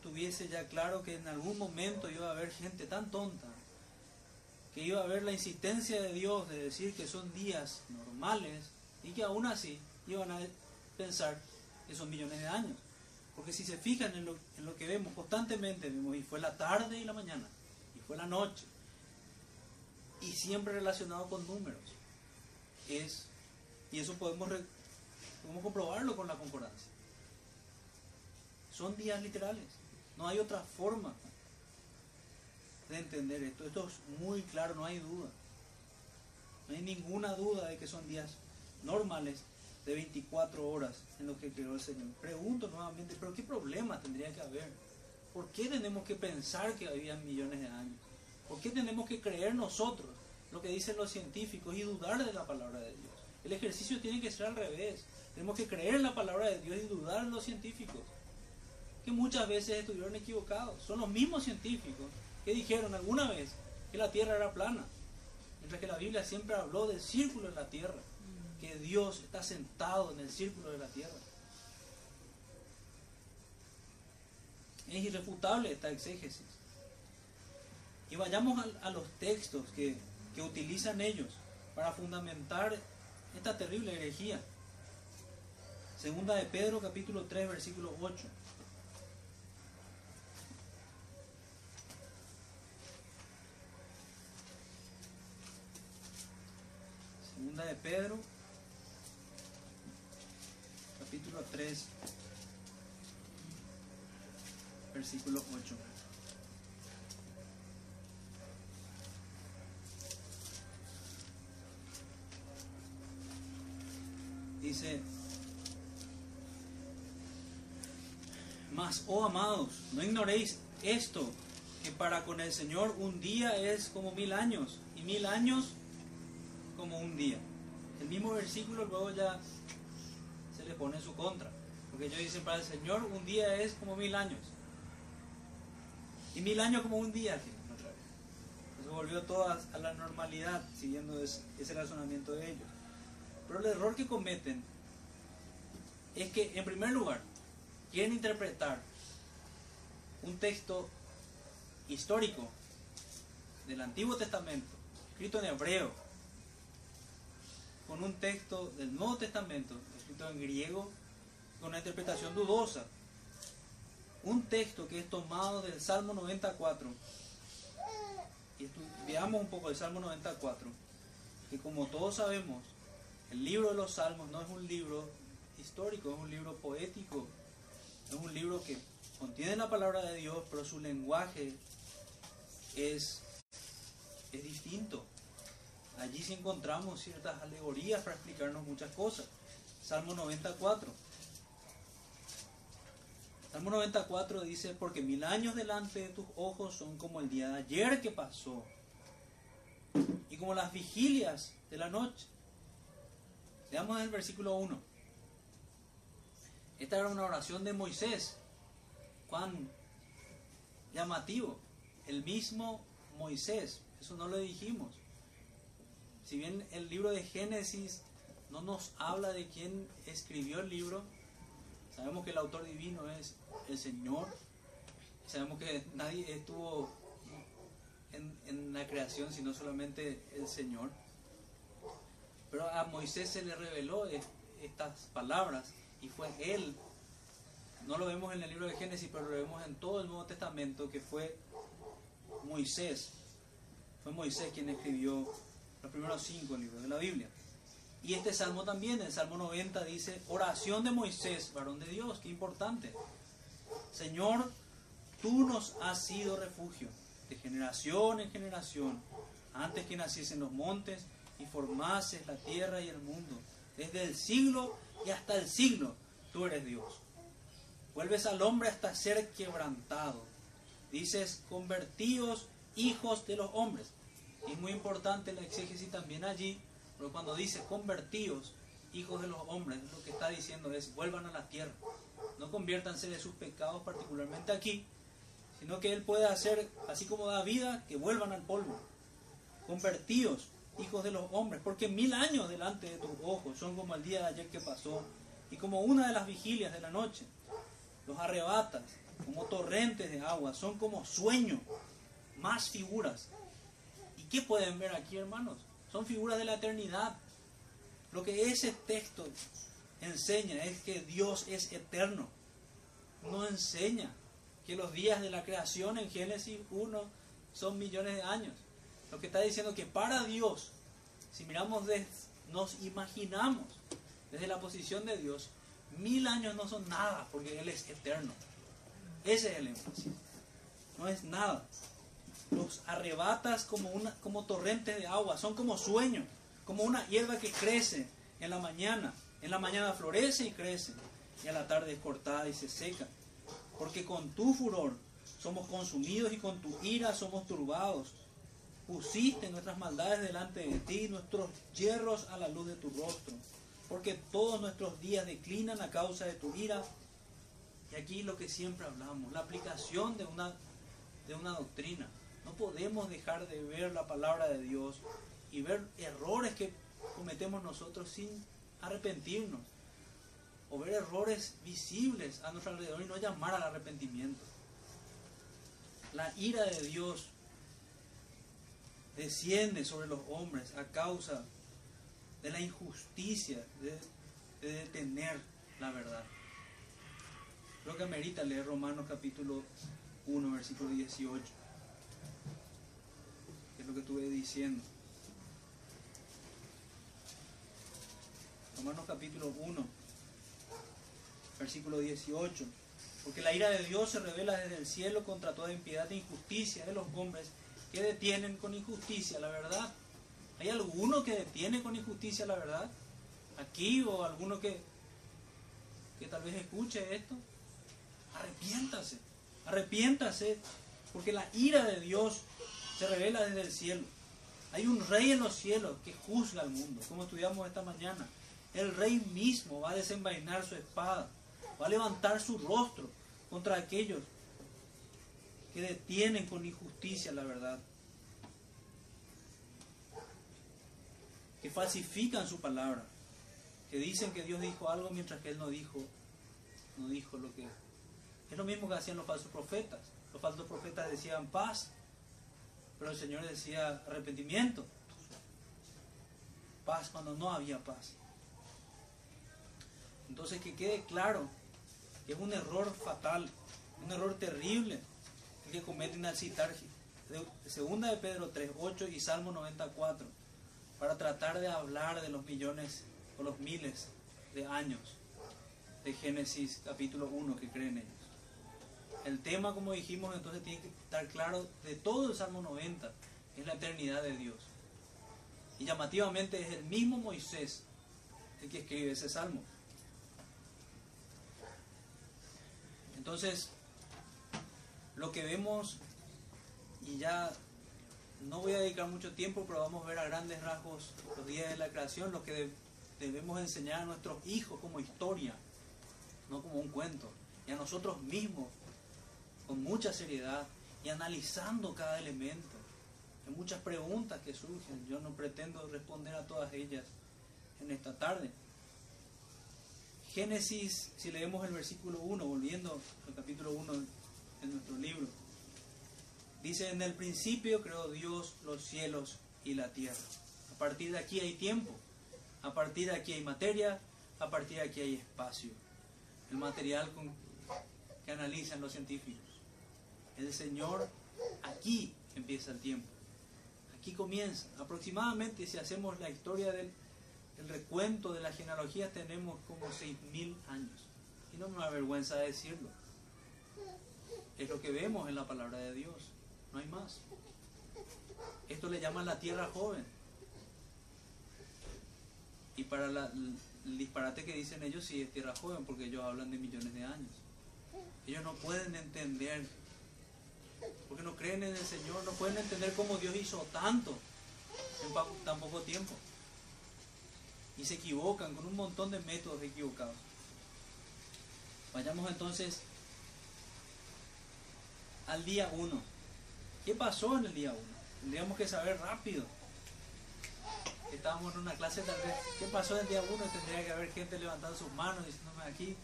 Speaker 1: tuviese ya claro que en algún momento iba a haber gente tan tonta, que iba a haber la insistencia de Dios de decir que son días normales, y que aún así iban a pensar que son millones de años. Porque si se fijan en lo, que vemos constantemente, vemos, y fue la tarde y la mañana, y fue la noche, y siempre relacionado con números. Es, y eso podemos comprobarlo con la concordancia. Son días literales, no hay otra forma de entender esto. Esto es muy claro, no hay duda. No hay ninguna duda de que son días normales de 24 horas en lo que creó el Señor. Pregunto nuevamente, ¿pero qué problema tendría que haber? ¿Por qué tenemos que pensar que había millones de años? ¿Por qué tenemos que creer nosotros lo que dicen los científicos y dudar de la palabra de Dios? El ejercicio tiene que ser al revés. Tenemos que creer en la palabra de Dios y dudar en los científicos, que muchas veces estuvieron equivocados. Son los mismos científicos que dijeron alguna vez que la Tierra era plana, mientras que la Biblia siempre habló del círculo en la Tierra que Dios está sentado en el círculo de la tierra. Es irrefutable esta exégesis. Y vayamos a, a los textos que, que utilizan ellos para fundamentar esta terrible herejía. Segunda de Pedro capítulo 3 versículo 8. De Pedro, capítulo 3, versículo 8. Dice, mas, oh amados, no ignoréis esto, que para con el Señor un día es como mil años, y mil años como un día. El mismo versículo luego ya se le pone en su contra, porque ellos dicen, para el Señor un día es como mil años, y mil años como un día. Eso volvió todo a la normalidad, siguiendo ese razonamiento de ellos. Pero el error que cometen es que, en primer lugar, quieren interpretar un texto histórico del Antiguo Testamento, escrito en hebreo, con un texto del Nuevo Testamento, escrito en griego, con una interpretación dudosa. Un texto que es tomado del Salmo 94. Y veamos un poco el Salmo 94, que como todos sabemos, el libro de los Salmos no es un libro histórico, es un libro poético, es un libro que contiene la palabra de Dios, pero su lenguaje es, es distinto. Allí sí encontramos ciertas alegorías para explicarnos muchas cosas. Salmo 94. Salmo 94 dice, porque mil años delante de tus ojos son como el día de ayer que pasó, y como las vigilias de la noche. Veamos el versículo 1. Esta era una oración de Moisés. Cuán llamativo. El mismo Moisés. Eso no lo dijimos. Si bien el libro de Génesis no nos habla de quién escribió el libro, sabemos que el autor divino es el Señor. Sabemos que nadie estuvo en, en la creación, sino solamente el Señor. Pero a Moisés se le reveló estas palabras y fue él. No lo vemos en el libro de Génesis, pero lo vemos en todo el Nuevo Testamento que fue Moisés. Fue Moisés quien escribió los primeros cinco libros de la Biblia. Y este salmo también, el Salmo 90 dice, oración de Moisés, varón de Dios, qué importante. Señor, tú nos has sido refugio de generación en generación, antes que naciesen los montes y formases la tierra y el mundo. Desde el siglo y hasta el siglo tú eres Dios. Vuelves al hombre hasta ser quebrantado. Dices, convertíos hijos de los hombres. Y es muy importante la exégesis también allí, pero cuando dice convertíos hijos de los hombres, lo que está diciendo es vuelvan a la tierra. No conviértanse de sus pecados, particularmente aquí, sino que Él puede hacer, así como da vida, que vuelvan al polvo. Convertíos hijos de los hombres, porque mil años delante de tus ojos son como el día de ayer que pasó y como una de las vigilias de la noche. Los arrebatas como torrentes de agua, son como sueños, más figuras. ¿Y qué pueden ver aquí, hermanos? Son figuras de la eternidad. Lo que ese texto enseña es que Dios es eterno. No enseña que los días de la creación en Génesis 1 son millones de años. Lo que está diciendo que para Dios, si miramos, de, nos imaginamos desde la posición de Dios, mil años no son nada porque Él es eterno. Ese es el énfasis. No es nada. Los arrebatas como, una, como torrentes de agua, son como sueños, como una hierba que crece en la mañana. En la mañana florece y crece, y a la tarde es cortada y se seca. Porque con tu furor somos consumidos y con tu ira somos turbados pusiste nuestras maldades delante de ti, nuestros hierros a la luz de tu rostro, porque todos nuestros días declinan a causa de tu ira. Y aquí lo que siempre hablamos, la aplicación de una, de una doctrina. No podemos dejar de ver la palabra de Dios y ver errores que cometemos nosotros sin arrepentirnos. O ver errores visibles a nuestro alrededor y no llamar al arrepentimiento. La ira de Dios desciende sobre los hombres a causa de la injusticia de, detener la verdad. Creo que amerita leer Romanos capítulo 1, versículo 18. Lo que estuve diciendo. Romanos capítulo 1, versículo 18. Porque la ira de Dios se revela desde el cielo contra toda impiedad e injusticia de los hombres que detienen con injusticia la verdad. ¿Hay alguno que detiene con injusticia la verdad? Aquí o alguno que, que tal vez escuche esto. Arrepiéntase, arrepiéntase, porque la ira de Dios se revela desde el cielo. Hay un rey en los cielos que juzga al mundo, como estudiamos esta mañana. El rey mismo va a desenvainar su espada, va a levantar su rostro contra aquellos que detienen con injusticia la verdad, que falsifican su palabra, que dicen que Dios dijo algo mientras que Él no dijo, no dijo lo que es lo mismo que hacían los falsos profetas. Los falsos profetas decían paz, pero el Señor decía arrepentimiento. Paz cuando no había paz. Entonces que quede claro que es un error fatal, un error terrible que cometen al citar segunda de Pedro 3, 8 y Salmo 94 para tratar de hablar de los millones o los miles de años de Génesis capítulo 1 que creen ellos. El tema, como dijimos, entonces tiene que estar claro de todo el Salmo 90, es la eternidad de Dios. Y llamativamente es el mismo Moisés el que escribe ese salmo. Entonces, lo que vemos, y ya no voy a dedicar mucho tiempo, pero vamos a ver a grandes rasgos los días de la creación, lo que debemos enseñar a nuestros hijos como historia, no como un cuento, y a nosotros mismos con mucha seriedad y analizando cada elemento. Hay muchas preguntas que surgen, yo no pretendo responder a todas ellas en esta tarde. Génesis, si leemos el versículo 1, volviendo al capítulo 1 en nuestro libro, dice, en el principio creó Dios los cielos y la tierra. A partir de aquí hay tiempo, a partir de aquí hay materia, a partir de aquí hay espacio. El material que analizan los científicos. El Señor, aquí empieza el tiempo. Aquí comienza. Aproximadamente, si hacemos la historia del el recuento de la genealogía, tenemos como 6.000 años. Y no me avergüenza decirlo. Es lo que vemos en la palabra de Dios. No hay más. Esto le llaman la tierra joven. Y para el disparate que dicen ellos, sí es tierra joven, porque ellos hablan de millones de años. Ellos no pueden entender creen en el Señor, no pueden entender cómo Dios hizo tanto en tan poco tiempo. Y se equivocan con un montón de métodos equivocados. Vayamos entonces al día 1. ¿Qué pasó en el día 1? Tendríamos que saber rápido. Estábamos en una clase tal vez. ¿Qué pasó en el día 1? Tendría que haber gente levantando sus manos diciéndome aquí.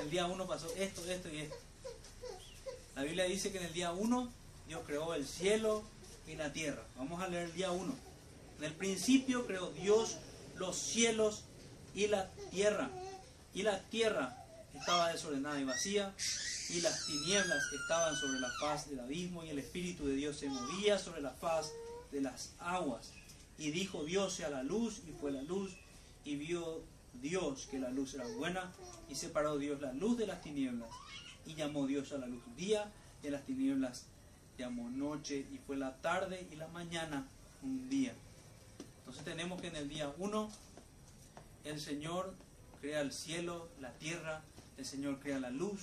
Speaker 1: El día 1 pasó esto, esto y esto. La Biblia dice que en el día 1 Dios creó el cielo y la tierra. Vamos a leer el día 1. En el principio creó Dios los cielos y la tierra. Y la tierra estaba desordenada y vacía, y las tinieblas estaban sobre la faz del abismo, y el Espíritu de Dios se movía sobre la faz de las aguas. Y dijo Dios sea la luz, y fue la luz, y vio Dios que la luz era buena, y separó Dios la luz de las tinieblas y llamó Dios a la luz día y a las tinieblas llamó noche y fue la tarde y la mañana un día. Entonces tenemos que en el día 1 el Señor crea el cielo, la tierra, el Señor crea la luz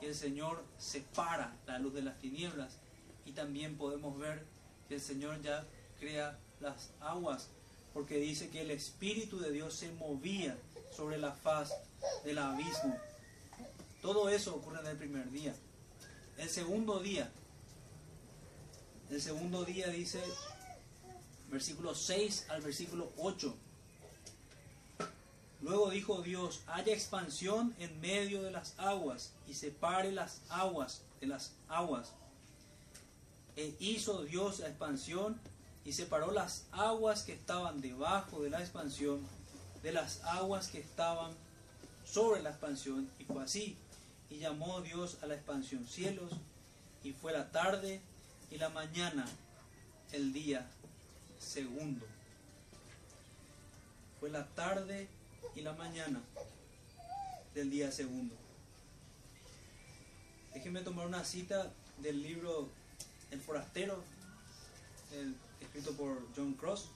Speaker 1: y el Señor separa la luz de las tinieblas y también podemos ver que el Señor ya crea las aguas porque dice que el Espíritu de Dios se movía sobre la faz del abismo todo eso ocurre en el primer día. El segundo día, el segundo día dice, versículo 6 al versículo 8. Luego dijo Dios, haya expansión en medio de las aguas y separe las aguas de las aguas. E hizo Dios la expansión y separó las aguas que estaban debajo de la expansión de las aguas que estaban sobre la expansión. Y fue así y llamó Dios a la expansión cielos, y fue la tarde y la mañana el día segundo. Fue la tarde y la mañana del día segundo. Déjenme tomar una cita del libro El Forastero, escrito por John Cross,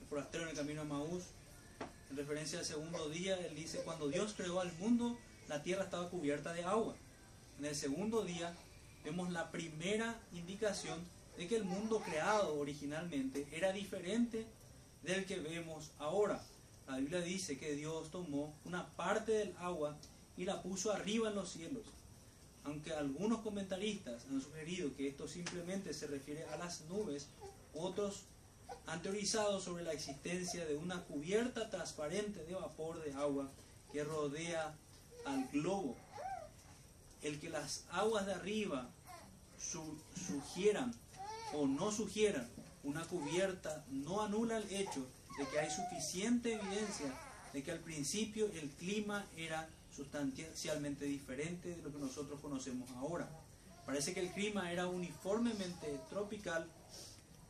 Speaker 1: El Forastero en el Camino a Maús. En referencia al segundo día, él dice, cuando Dios creó al mundo, la tierra estaba cubierta de agua. En el segundo día vemos la primera indicación de que el mundo creado originalmente era diferente del que vemos ahora. La Biblia dice que Dios tomó una parte del agua y la puso arriba en los cielos. Aunque algunos comentaristas han sugerido que esto simplemente se refiere a las nubes, otros han teorizado sobre la existencia de una cubierta transparente de vapor de agua que rodea al globo. El que las aguas de arriba su- sugieran o no sugieran una cubierta no anula el hecho de que hay suficiente evidencia de que al principio el clima era sustancialmente diferente de lo que nosotros conocemos ahora. Parece que el clima era uniformemente tropical.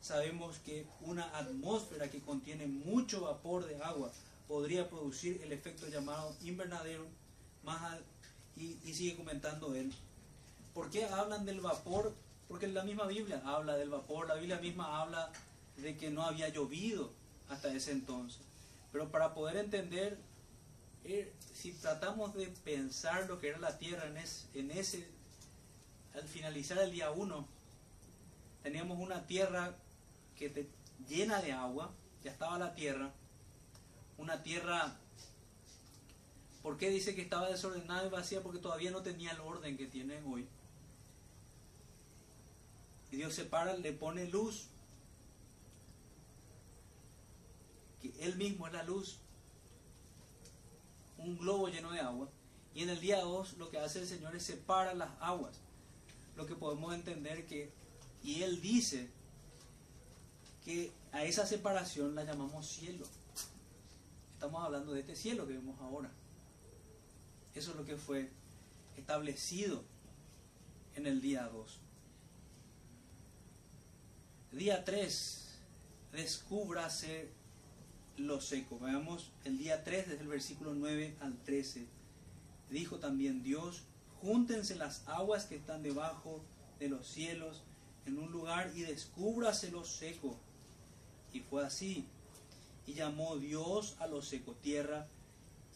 Speaker 1: Sabemos que una atmósfera que contiene mucho vapor de agua podría producir el efecto llamado invernadero. Más y sigue comentando él. ¿Por qué hablan del vapor? Porque la misma Biblia habla del vapor, la Biblia misma habla de que no había llovido hasta ese entonces. Pero para poder entender, eh, si tratamos de pensar lo que era la tierra en, es- en ese, al finalizar el día 1, teníamos una tierra que llena de agua, ya estaba la tierra, una tierra ¿Por qué dice que estaba desordenada y vacía? Porque todavía no tenía el orden que tiene hoy. Y Dios separa, le pone luz, que Él mismo es la luz, un globo lleno de agua. Y en el día 2 lo que hace el Señor es separar las aguas. Lo que podemos entender que, y Él dice que a esa separación la llamamos cielo. Estamos hablando de este cielo que vemos ahora. Eso es lo que fue establecido en el día 2. Día 3, descúbrase lo seco. Veamos el día 3 desde el versículo 9 al 13. Dijo también Dios, júntense las aguas que están debajo de los cielos en un lugar y descúbrase lo seco. Y fue así. Y llamó Dios a lo seco tierra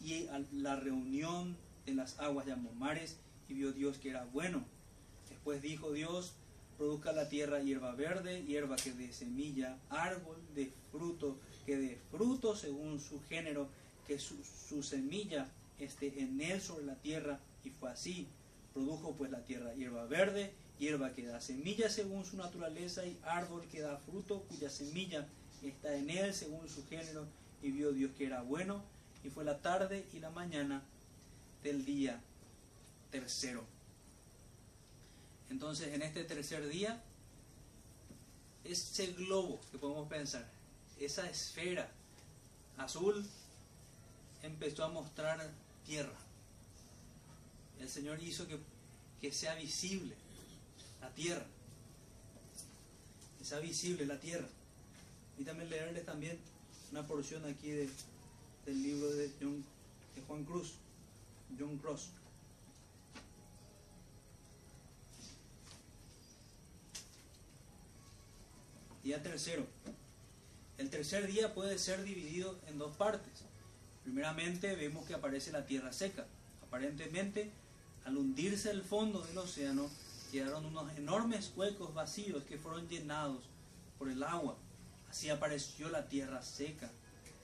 Speaker 1: y a la reunión de las aguas llamó mares y vio Dios que era bueno. Después dijo Dios, produzca la tierra hierba verde, hierba que dé semilla, árbol de fruto, que dé fruto según su género, que su, semilla esté en él sobre la tierra. Y fue así. Produjo pues la tierra hierba verde, hierba que da semilla según su naturaleza y árbol que da fruto cuya semilla está en él según su género. Y vio Dios que era bueno. Y fue la tarde y la mañana del día tercero. Entonces, en este tercer día, ese globo que podemos pensar, esa esfera azul, empezó a mostrar tierra. El Señor hizo que, que sea visible la tierra. Que sea visible la tierra. Y también leerles también una porción aquí de, del libro de, John, de Juan Cruz, John Cross. Día tercero. El tercer día puede ser dividido en dos partes. Primeramente vemos que aparece la tierra seca. Aparentemente, al hundirse el fondo del océano, quedaron unos enormes huecos vacíos que fueron llenados por el agua. Así apareció la tierra seca,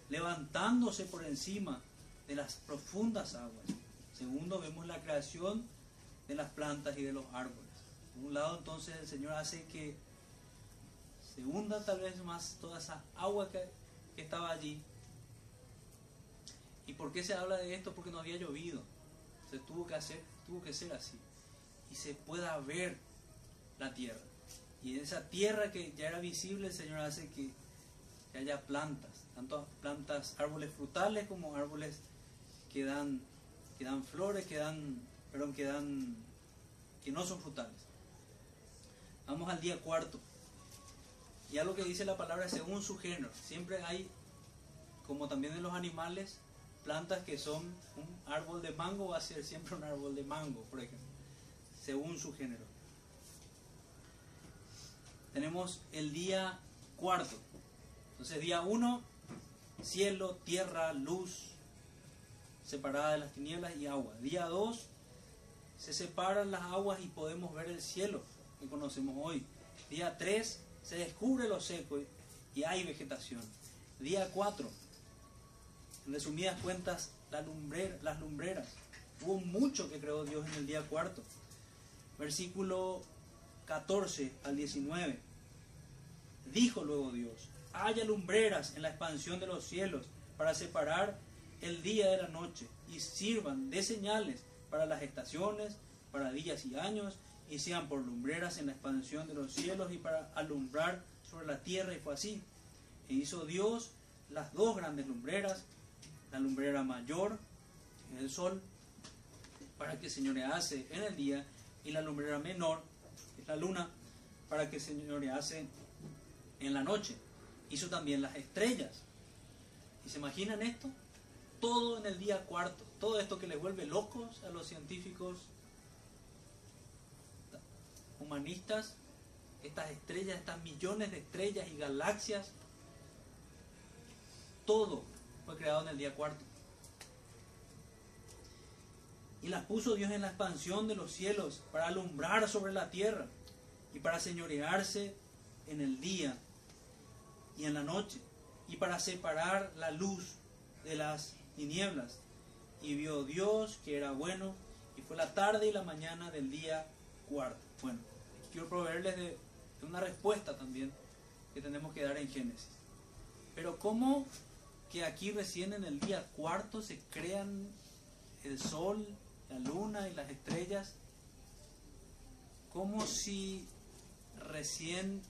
Speaker 1: levantándose por encima de las profundas aguas. Segundo, vemos la creación de las plantas y de los árboles. Por un lado, entonces, el Señor hace que se hunda tal vez más toda esa agua que, estaba allí. ¿Y por qué se habla de esto? Porque no había llovido. Se tuvo que hacer, tuvo que ser así. Y se pueda ver la tierra. Y esa tierra que ya era visible, el Señor hace que, que haya plantas, tanto plantas, árboles frutales como árboles que dan, que dan flores, que dan, perdón, que dan, que no son frutales. Vamos al día cuarto. Ya lo que dice la palabra según su género. Siempre hay, como también en los animales, plantas que son un árbol de mango va a ser siempre un árbol de mango, por ejemplo, según su género. Tenemos el día cuarto. Entonces, día uno, cielo, tierra, luz, separada de las tinieblas y agua. Día 2, se separan las aguas y podemos ver el cielo que conocemos hoy. Día 3, se descubre lo seco y hay vegetación. Día 4, en resumidas cuentas, las lumbreras. Hubo mucho que creó Dios en el día cuarto. Versículo 14 al 19. Dijo luego Dios, haya lumbreras en la expansión de los cielos para separar el día de la noche y sirvan de señales para las estaciones, para días y años, y sean por lumbreras en la expansión de los cielos y para alumbrar sobre la tierra. Y fue así. E hizo Dios las dos grandes lumbreras, la lumbrera mayor, el sol, para que señorease en el día, y la lumbrera menor, que es la luna, para que señorease en la noche. Hizo también las estrellas. ¿Y se imaginan esto? Todo en el día cuarto. Todo esto que les vuelve locos a los científicos humanistas, estas estrellas, estas millones de estrellas y galaxias, todo fue creado en el día cuarto. Y las puso Dios en la expansión de los cielos para alumbrar sobre la tierra y para señorearse en el día y en la noche y para separar la luz de las tinieblas. Y vio Dios que era bueno y fue la tarde y la mañana del día cuarto. Bueno, quiero proveerles de, una respuesta también que tenemos que dar en Génesis. Pero ¿cómo que aquí recién en el día cuarto se crean el sol, la luna y las estrellas? Como si recién,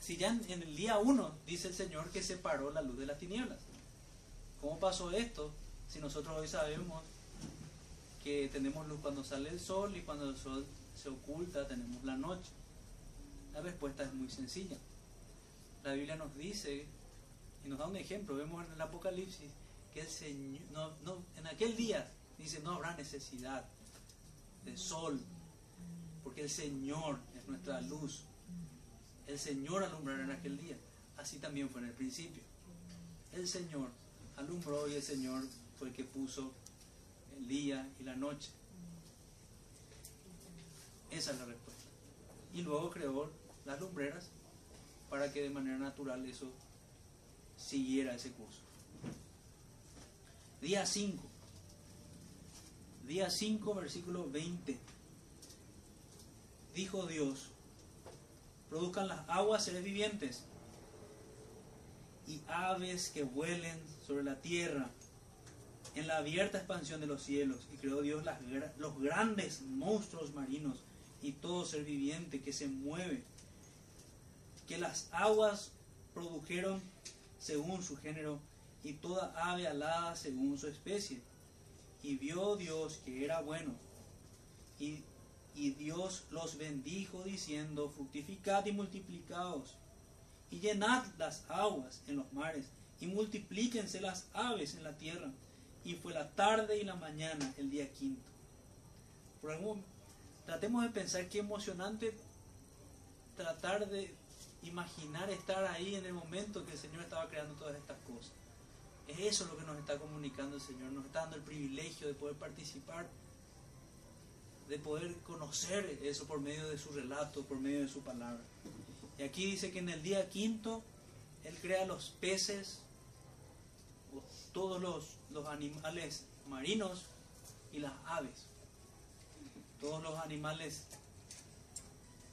Speaker 1: si ya en el día uno dice el Señor que separó la luz de las tinieblas? ¿Cómo pasó esto si nosotros hoy sabemos que tenemos luz cuando sale el sol y cuando el sol se oculta tenemos la noche? La respuesta es muy sencilla. La Biblia nos dice y nos da un ejemplo. Vemos en el Apocalipsis que el Señor, no, no, en aquel día dice no habrá necesidad de sol, porque el Señor es nuestra luz. El Señor alumbrará en aquel día. Así también fue en el principio. El Señor alumbró y el Señor fue el que puso el día y la noche. Esa es la respuesta. Y luego creó las lumbreras para que de manera natural eso siguiera ese curso. Día 5. Día 5, versículo 20. Dijo Dios, produzcan las aguas seres vivientes y aves que vuelen sobre la tierra en la abierta expansión de los cielos. Y creó Dios las, los grandes monstruos marinos y todo ser viviente que se mueve. Que las aguas produjeron según su género y toda ave alada según su especie. Y vio Dios que era bueno. Y, y Dios los bendijo diciendo, fructificad y multiplicaos, y llenad las aguas en los mares, y multiplíquense las aves en la tierra. Y fue la tarde y la mañana el día quinto. Por tratemos de pensar qué emocionante tratar de imaginar estar ahí en el momento que el Señor estaba creando todas estas cosas. Es eso lo que nos está comunicando el Señor, nos está dando el privilegio de poder participar, de poder conocer eso por medio de su relato, por medio de su palabra. Y aquí dice que en el día quinto Él crea los peces, todos los, los animales marinos y las aves, todos los animales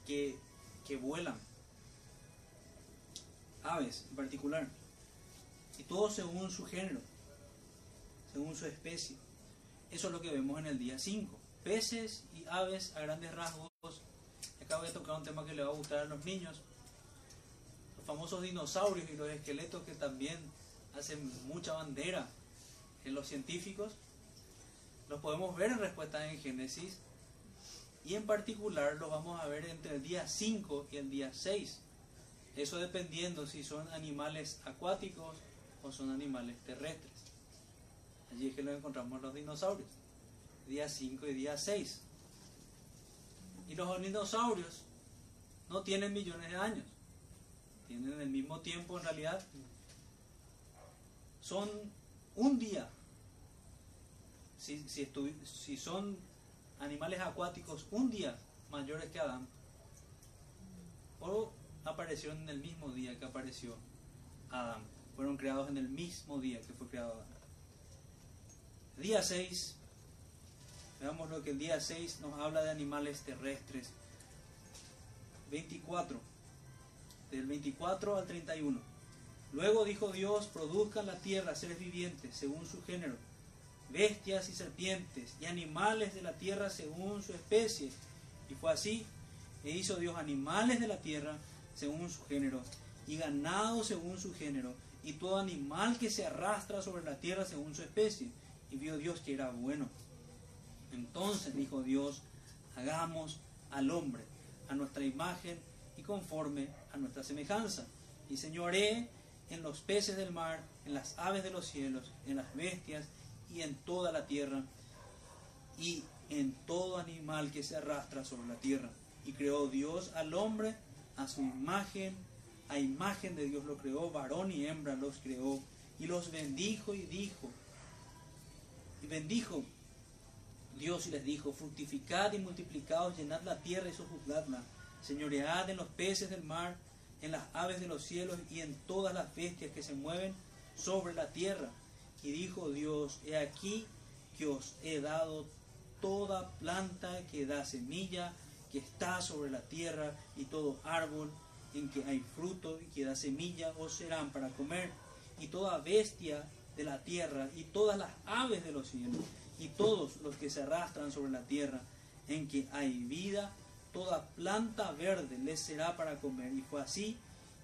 Speaker 1: que, que vuelan aves en particular, y todo según su género, según su especie. Eso es lo que vemos en el día 5. Peces y aves a grandes rasgos. Acabo de tocar un tema que le va a gustar a los niños. Los famosos dinosaurios y los esqueletos que también hacen mucha bandera en los científicos. Los podemos ver en respuesta en Génesis. Y en particular los vamos a ver entre el día 5 y el día 6 eso dependiendo si son animales acuáticos o son animales terrestres. Allí es que lo encontramos los dinosaurios. Día 5 y día 6. Y los dinosaurios no tienen millones de años. Tienen el mismo tiempo en realidad. Son un día. Si, si son animales acuáticos, un día mayores que Adán. O aparecieron en el mismo día que apareció Adán. Fueron creados en el mismo día que fue creado Adán. Día 6. Veamos lo que el día 6 nos habla de animales terrestres. 24. Del 24 al 31. Luego dijo Dios, produzcan la tierra seres vivientes según su género, bestias y serpientes, y animales de la tierra según su especie. Y fue así, e hizo Dios animales de la tierra según su género, y ganado según su género, y todo animal que se arrastra sobre la tierra según su especie. Y vio Dios que era bueno. Entonces dijo Dios, hagamos al hombre a nuestra imagen y conforme a nuestra semejanza. Y señoré en los peces del mar, en las aves de los cielos, en las bestias y en toda la tierra, y en todo animal que se arrastra sobre la tierra. Y creó Dios al hombre a su imagen, a imagen de Dios lo creó, varón y hembra los creó, y los bendijo y dijo, y bendijo Dios y les dijo, fructificad y multiplicaos, llenad la tierra y sojuzgadla, señoread en los peces del mar, en las aves de los cielos y en todas las bestias que se mueven sobre la tierra. Y dijo Dios, he aquí que os he dado toda planta que da semilla, que está sobre la tierra, y todo árbol en que hay fruto y que da semilla, os serán para comer, y toda bestia de la tierra, y todas las aves de los cielos, y todos los que se arrastran sobre la tierra, en que hay vida, toda planta verde les será para comer. Y fue así,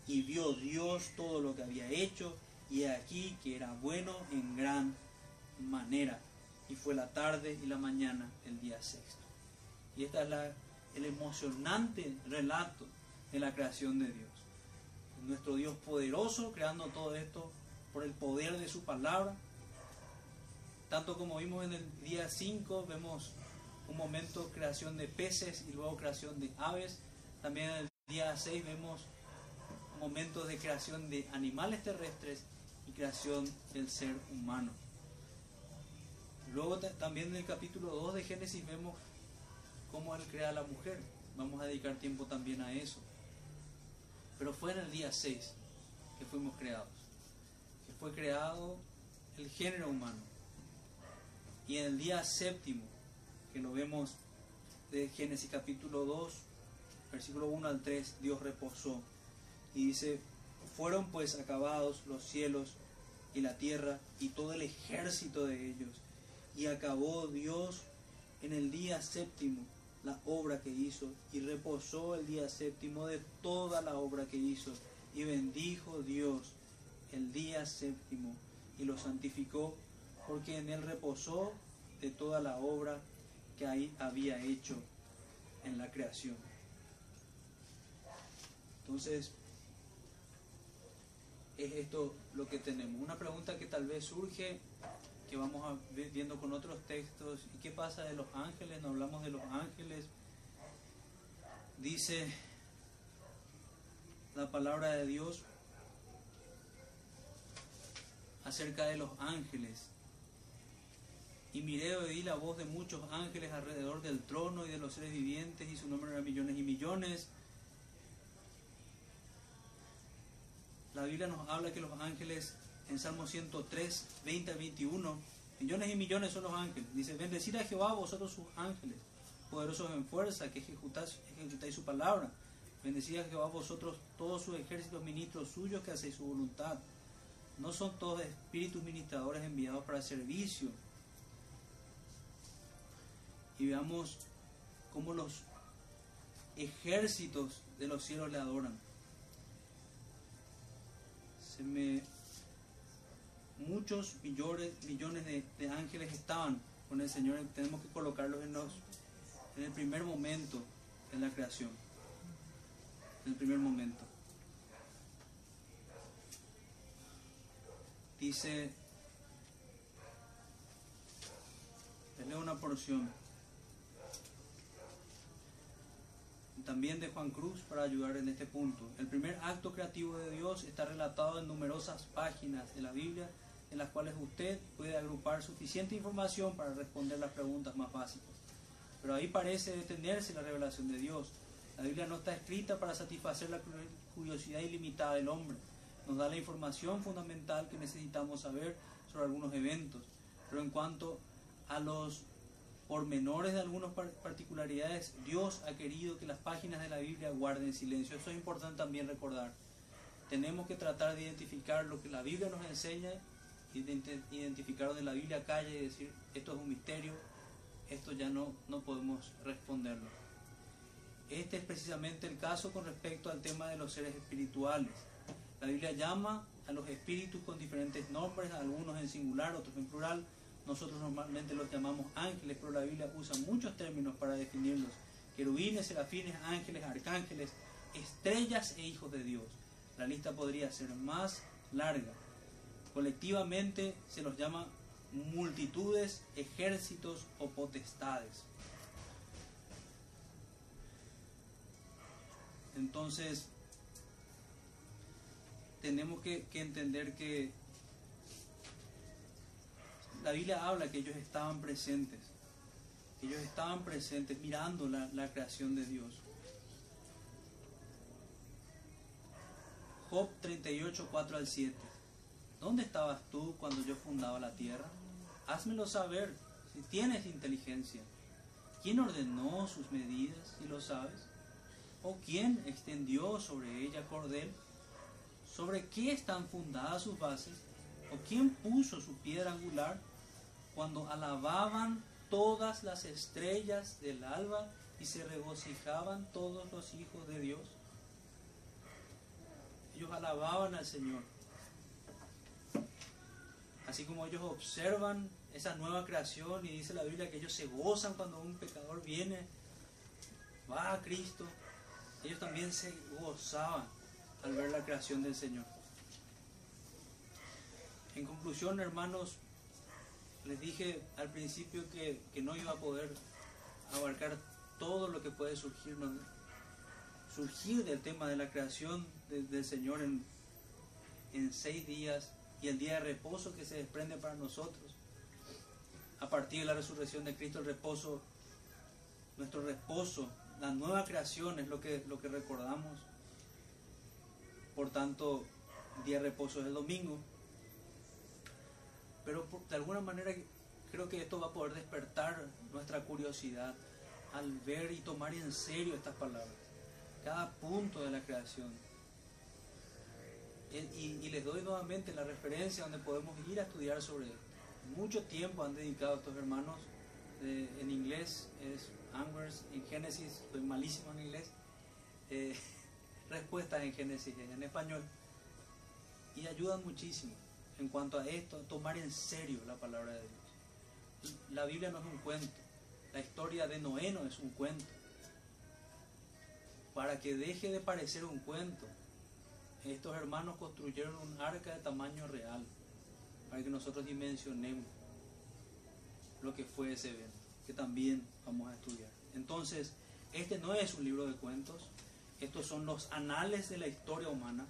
Speaker 1: y vio Dios todo lo que había hecho, y aquí que era bueno en gran manera. Y fue la tarde y la mañana el día sexto. Y este es la, el emocionante relato de la creación de Dios. Nuestro Dios poderoso creando todo esto por el poder de su palabra. Tanto como vimos en el día 5, vemos un momento creación de peces y luego creación de aves. También en el día 6 vemos momentos de creación de animales terrestres del ser humano. Luego también en el capítulo 2 de Génesis vemos cómo Él crea a la mujer. Vamos a dedicar tiempo también a eso. Pero fue en el día 6 que fuimos creados. Que fue creado el género humano. Y en el día séptimo, que lo vemos de Génesis capítulo 2, versículo 1 al 3, Dios reposó. Y dice, fueron pues acabados los cielos y la tierra y todo el ejército de ellos. Y acabó Dios en el día séptimo la obra que hizo y reposó el día séptimo de toda la obra que hizo y bendijo Dios el día séptimo y lo santificó porque en él reposó de toda la obra que ahí había hecho en la creación. Entonces, es esto lo que tenemos. Una pregunta que tal vez surge, que vamos a viendo con otros textos, ¿y qué pasa de los ángeles? No hablamos de los ángeles. Dice la palabra de Dios acerca de los ángeles. Y miré oí la voz de muchos ángeles alrededor del trono y de los seres vivientes, y su número era millones y millones. La Biblia nos habla que los ángeles, en Salmo 103, 20 a 21, millones y millones son los ángeles. Dice, bendecid a Jehová vosotros sus ángeles, poderosos en fuerza, que ejecutáis, ejecutáis su palabra. Bendecid a Jehová vosotros todos sus ejércitos ministros suyos que hacéis su voluntad. No son todos espíritus ministradores enviados para servicio y veamos cómo los ejércitos de los cielos le adoran. Se me muchos millones, millones de, ángeles estaban con el Señor. Tenemos que colocarlos en, los, en el primer momento en la creación. En el primer momento. Dice Les leo una porción. También de Juan Cruz para ayudar en este punto. El primer acto creativo de Dios está relatado en numerosas páginas de la Biblia en las cuales usted puede agrupar suficiente información para responder las preguntas más básicas. Pero ahí parece detenerse la revelación de Dios. La Biblia no está escrita para satisfacer la curiosidad ilimitada del hombre. Nos da la información fundamental que necesitamos saber sobre algunos eventos. Pero en cuanto a los pormenores de algunas particularidades, Dios ha querido que las páginas de la Biblia guarden silencio. Eso es importante también recordar. Tenemos que tratar de identificar lo que la Biblia nos enseña, identificar donde la Biblia calla y decir, esto es un misterio, esto ya no, no podemos responderlo. Este es precisamente el caso con respecto al tema de los seres espirituales. La Biblia llama a los espíritus con diferentes nombres, algunos en singular, otros en plural, nosotros normalmente los llamamos ángeles, pero la Biblia usa muchos términos para definirlos. Querubines, serafines, ángeles, arcángeles, estrellas e hijos de Dios. La lista podría ser más larga. Colectivamente se los llama multitudes, ejércitos o potestades. Entonces, tenemos que, que entender que la Biblia habla que ellos estaban presentes, que ellos estaban presentes mirando la, creación de Dios. Job 38, 4 al 7. ¿Dónde estabas tú cuando yo fundaba la tierra? Házmelo saber si tienes inteligencia. ¿Quién ordenó sus medidas, si lo sabes? ¿O quién extendió sobre ella cordel? ¿Sobre qué están fundadas sus bases? ¿O quién puso su piedra angular? Cuando alababan todas las estrellas del alba y se regocijaban todos los hijos de Dios. Ellos alababan al Señor. Así como ellos observan esa nueva creación y dice la Biblia que ellos se gozan cuando un pecador viene, va a Cristo, ellos también se gozaban al ver la creación del Señor. En conclusión, hermanos, les dije al principio que, no iba a poder abarcar todo lo que puede surgir, surgir del tema de la creación del Señor en, en seis días y el día de reposo que se desprende para nosotros. A partir de la resurrección de Cristo, el reposo, nuestro reposo, la nueva creación es lo que, lo que recordamos. Por tanto, el día de reposo es el domingo, pero de alguna manera creo que esto va a poder despertar nuestra curiosidad al ver y tomar en serio estas palabras, cada punto de la creación. Y, les doy nuevamente la referencia donde podemos ir a estudiar sobre Mucho tiempo han dedicado estos hermanos, en inglés es Anvers, en Génesis, estoy malísimo en inglés, eh, respuestas en Génesis, en español, y ayudan muchísimo en cuanto a esto, tomar en serio la palabra de Dios. La Biblia no es un cuento, la historia de Noé no es un cuento. Para que deje de parecer un cuento, estos hermanos construyeron un arca de tamaño real, para que nosotros dimensionemos lo que fue ese evento, que también vamos a estudiar. Entonces, este no es un libro de cuentos, estos son los anales de la historia humana,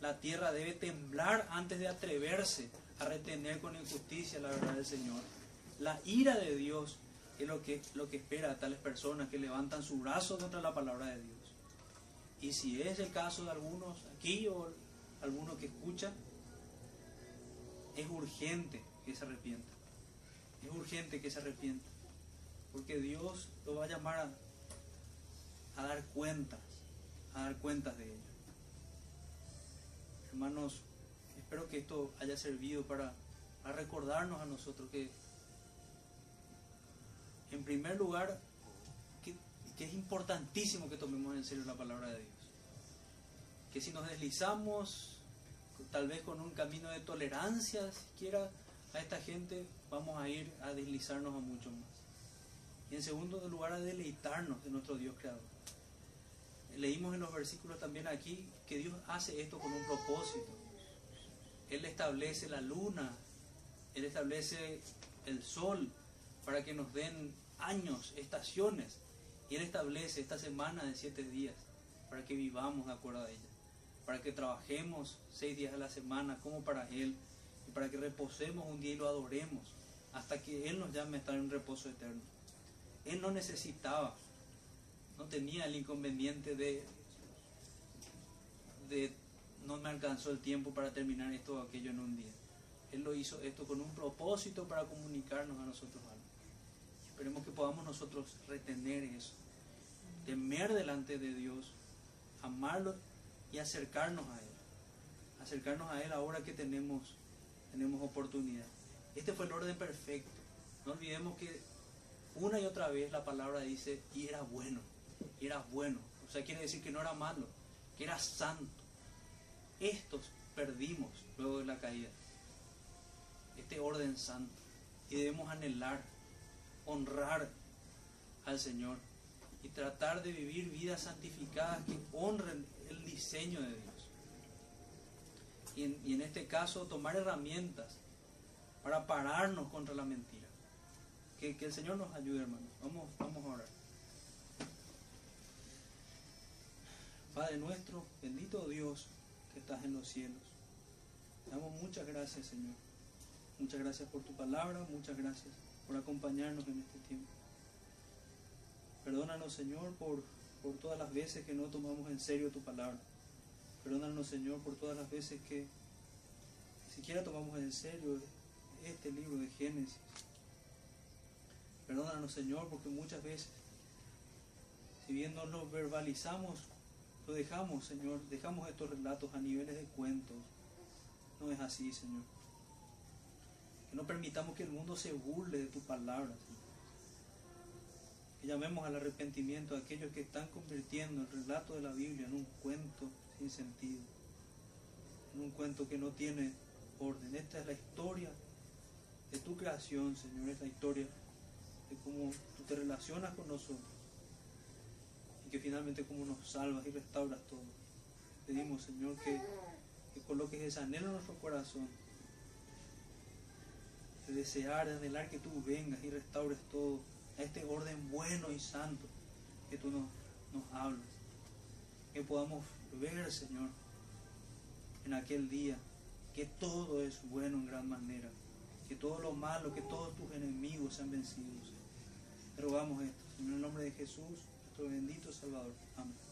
Speaker 1: la tierra debe temblar antes de atreverse a retener con injusticia la verdad del Señor. La ira de Dios es lo que, lo que espera a tales personas que levantan su brazo contra la palabra de Dios. Y si es el caso de algunos aquí o algunos que escuchan, es urgente que se arrepienta. Es urgente que se arrepienta. Porque Dios lo va a llamar a, a dar cuentas, a dar cuentas de ello. Hermanos, espero que esto haya servido para, recordarnos a nosotros que, en primer lugar, que, es importantísimo que tomemos en serio la palabra de Dios. Que si nos deslizamos, tal vez con un camino de tolerancia, siquiera a esta gente, vamos a ir a deslizarnos a mucho más. Y en segundo lugar, a deleitarnos de nuestro Dios creador leímos en los versículos también aquí que Dios hace esto con un propósito. Él establece la luna, Él establece el sol para que nos den años, estaciones. Y Él establece esta semana de siete días para que vivamos de acuerdo a ella, para que trabajemos seis días a la semana como para Él y para que reposemos un día y lo adoremos hasta que Él nos llame a estar en reposo eterno. Él no necesitaba, no tenía el inconveniente de, no me alcanzó el tiempo para terminar esto o aquello en un día. Él lo hizo esto con un propósito para comunicarnos a nosotros algo. Esperemos que podamos nosotros retener eso, temer delante de Dios, amarlo y acercarnos a Él. Acercarnos a Él ahora que tenemos, tenemos oportunidad. Este fue el orden perfecto. No olvidemos que una y otra vez la palabra dice, y era bueno, y era bueno. O sea, quiere decir que no era malo, que era santo. Estos perdimos luego de la caída. Este orden santo. Y debemos anhelar, honrar al Señor y tratar de vivir vidas santificadas que honren el diseño de Dios. Y en, y en este caso, tomar herramientas para pararnos contra la mentira. Que, que el Señor nos ayude, hermanos. Vamos, vamos a orar. Padre nuestro, bendito Dios que estás en los cielos. Te damos muchas gracias, Señor. Muchas gracias por tu palabra, muchas gracias por acompañarnos en este tiempo. Perdónanos, Señor, por, por todas las veces que no tomamos en serio tu palabra. Perdónanos, Señor, por todas las veces que ni siquiera tomamos en serio este libro de Génesis. Perdónanos, Señor, porque muchas veces, si bien no lo verbalizamos, lo dejamos, Señor, dejamos estos relatos a niveles de cuentos. No es así, Señor. Que no permitamos que el mundo se burle de tu palabra, Señor. Que llamemos al arrepentimiento a aquellos que están convirtiendo el relato de la Biblia en un cuento sin sentido, en un cuento que no tiene orden. Esta es la historia de tu creación, Señor, es la historia de cómo tú te relacionas con nosotros y que finalmente cómo nos salvas y restauras todo. Pedimos, Señor, que, que coloques ese anhelo en nuestro corazón, de desear, de anhelar que tú vengas y restaures todo a este orden bueno y santo que tú nos, nos hablas. Que podamos ver, Señor, en aquel día que todo es bueno en gran manera que todo lo malo, que todos tus enemigos sean vencidos. Te rogamos esto, en el nombre de Jesús, nuestro bendito Salvador. Amén.